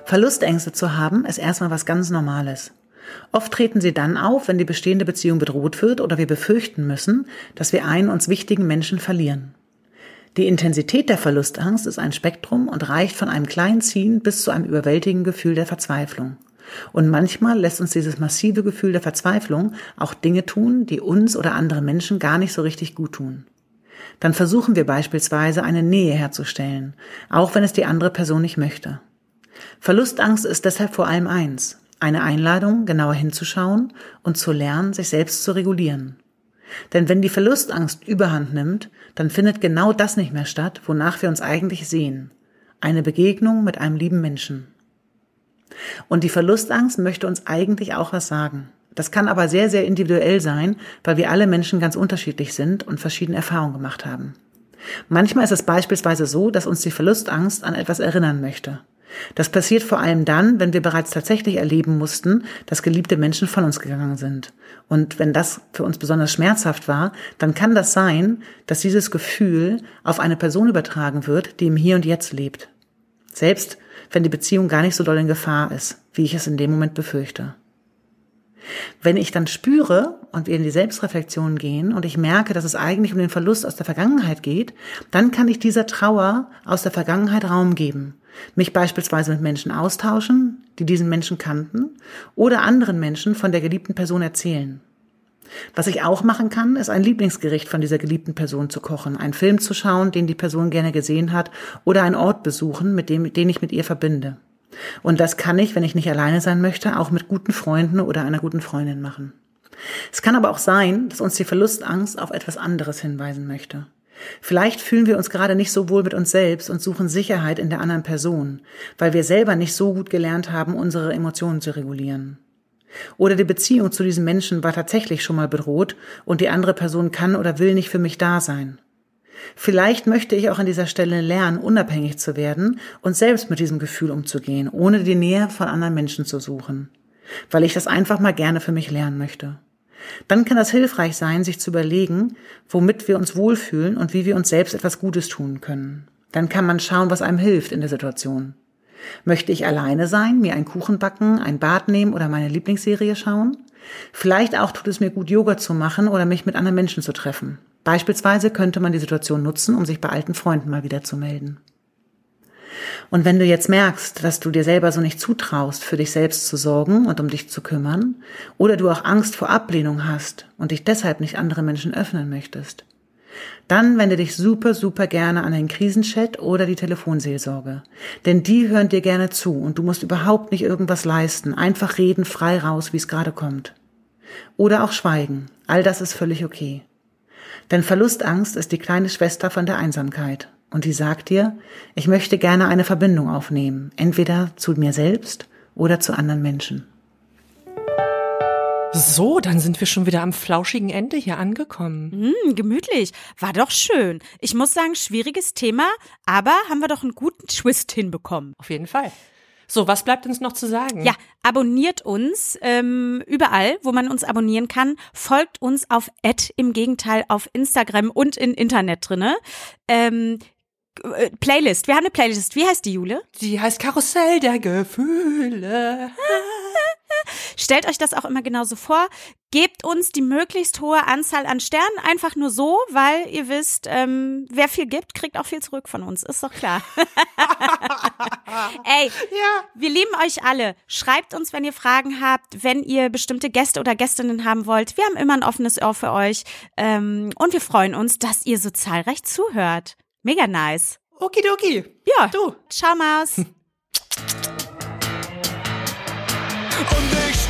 Verlustängste zu haben, ist erstmal was ganz Normales. Oft treten sie dann auf, wenn die bestehende Beziehung bedroht wird oder wir befürchten müssen, dass wir einen uns wichtigen Menschen verlieren. Die Intensität der Verlustangst ist ein Spektrum und reicht von einem kleinen Ziehen bis zu einem überwältigenden Gefühl der Verzweiflung. Und manchmal lässt uns dieses massive Gefühl der Verzweiflung auch Dinge tun, die uns oder andere Menschen gar nicht so richtig gut tun. Dann versuchen wir beispielsweise eine Nähe herzustellen, auch wenn es die andere Person nicht möchte. Verlustangst ist deshalb vor allem eins, eine Einladung, genauer hinzuschauen und zu lernen, sich selbst zu regulieren. Denn wenn die Verlustangst überhand nimmt, dann findet genau das nicht mehr statt, wonach wir uns eigentlich sehen. Eine Begegnung mit einem lieben Menschen. Und die Verlustangst möchte uns eigentlich auch was sagen. Das kann aber sehr, sehr individuell sein, weil wir alle Menschen ganz unterschiedlich sind und verschiedene Erfahrungen gemacht haben. Manchmal ist es beispielsweise so, dass uns die Verlustangst an etwas erinnern möchte. Das passiert vor allem dann, wenn wir bereits tatsächlich erleben mussten, dass geliebte Menschen von uns gegangen sind. Und wenn das für uns besonders schmerzhaft war, dann kann das sein, dass dieses Gefühl auf eine Person übertragen wird, die im Hier und Jetzt lebt. Selbst wenn die Beziehung gar nicht so doll in Gefahr ist, wie ich es in dem Moment befürchte. Wenn ich dann spüre und wir in die Selbstreflexion gehen und ich merke, dass es eigentlich um den Verlust aus der Vergangenheit geht, dann kann ich dieser Trauer aus der Vergangenheit Raum geben. Mich beispielsweise mit Menschen austauschen, die diesen Menschen kannten, oder anderen Menschen von der geliebten Person erzählen. Was ich auch machen kann, ist ein Lieblingsgericht von dieser geliebten Person zu kochen, einen Film zu schauen, den die Person gerne gesehen hat, oder einen Ort besuchen, mit dem, den ich mit ihr verbinde. Und das kann ich, wenn ich nicht alleine sein möchte, auch mit guten Freunden oder einer guten Freundin machen. Es kann aber auch sein, dass uns die Verlustangst auf etwas anderes hinweisen möchte. Vielleicht fühlen wir uns gerade nicht so wohl mit uns selbst und suchen Sicherheit in der anderen Person, weil wir selber nicht so gut gelernt haben, unsere Emotionen zu regulieren. Oder die Beziehung zu diesem Menschen war tatsächlich schon mal bedroht und die andere Person kann oder will nicht für mich da sein. Vielleicht möchte ich auch an dieser Stelle lernen, unabhängig zu werden und selbst mit diesem Gefühl umzugehen, ohne die Nähe von anderen Menschen zu suchen, weil ich das einfach mal gerne für mich lernen möchte. Dann kann das hilfreich sein, sich zu überlegen, womit wir uns wohlfühlen und wie wir uns selbst etwas Gutes tun können. Dann kann man schauen, was einem hilft in der Situation. Möchte ich alleine sein, mir einen Kuchen backen, ein Bad nehmen oder meine Lieblingsserie schauen? Vielleicht auch tut es mir gut, Yoga zu machen oder mich mit anderen Menschen zu treffen. Beispielsweise könnte man die Situation nutzen, um sich bei alten Freunden mal wieder zu melden. Und wenn du jetzt merkst, dass du dir selber so nicht zutraust, für dich selbst zu sorgen und um dich zu kümmern, oder du auch Angst vor Ablehnung hast und dich deshalb nicht anderen Menschen öffnen möchtest, dann wende dich super, super gerne an den Krisenchat oder die Telefonseelsorge. Denn die hören dir gerne zu und du musst überhaupt nicht irgendwas leisten. Einfach reden frei raus, wie es gerade kommt. Oder auch schweigen. All das ist völlig okay. Denn Verlustangst ist die kleine Schwester von der Einsamkeit. Und die sagt dir, ich möchte gerne eine Verbindung aufnehmen, entweder zu mir selbst oder zu anderen Menschen. So, dann sind wir schon wieder am flauschigen Ende hier angekommen. Mm, gemütlich. War doch schön. Ich muss sagen, schwieriges Thema, aber haben wir doch einen guten Twist hinbekommen. Auf jeden Fall. So, was bleibt uns noch zu sagen? Ja, abonniert uns ähm, überall, wo man uns abonnieren kann. Folgt uns auf Ad im Gegenteil auf Instagram und in Internet drinne. Ähm, äh, Playlist. Wir haben eine Playlist. Wie heißt die, Jule? Die heißt Karussell der Gefühle. Stellt euch das auch immer genauso vor. Gebt uns die möglichst hohe Anzahl an Sternen, einfach nur so, weil ihr wisst, ähm, wer viel gibt, kriegt auch viel zurück von uns. Ist doch klar. Ey, Ja. wir lieben euch alle. Schreibt uns, wenn ihr Fragen habt, wenn ihr bestimmte Gäste oder Gästinnen haben wollt. Wir haben immer ein offenes Ohr für euch. Ähm, und wir freuen uns, dass ihr so zahlreich zuhört. Mega nice. Okidoki. Ja, Du. Ciao, Maus. Und ich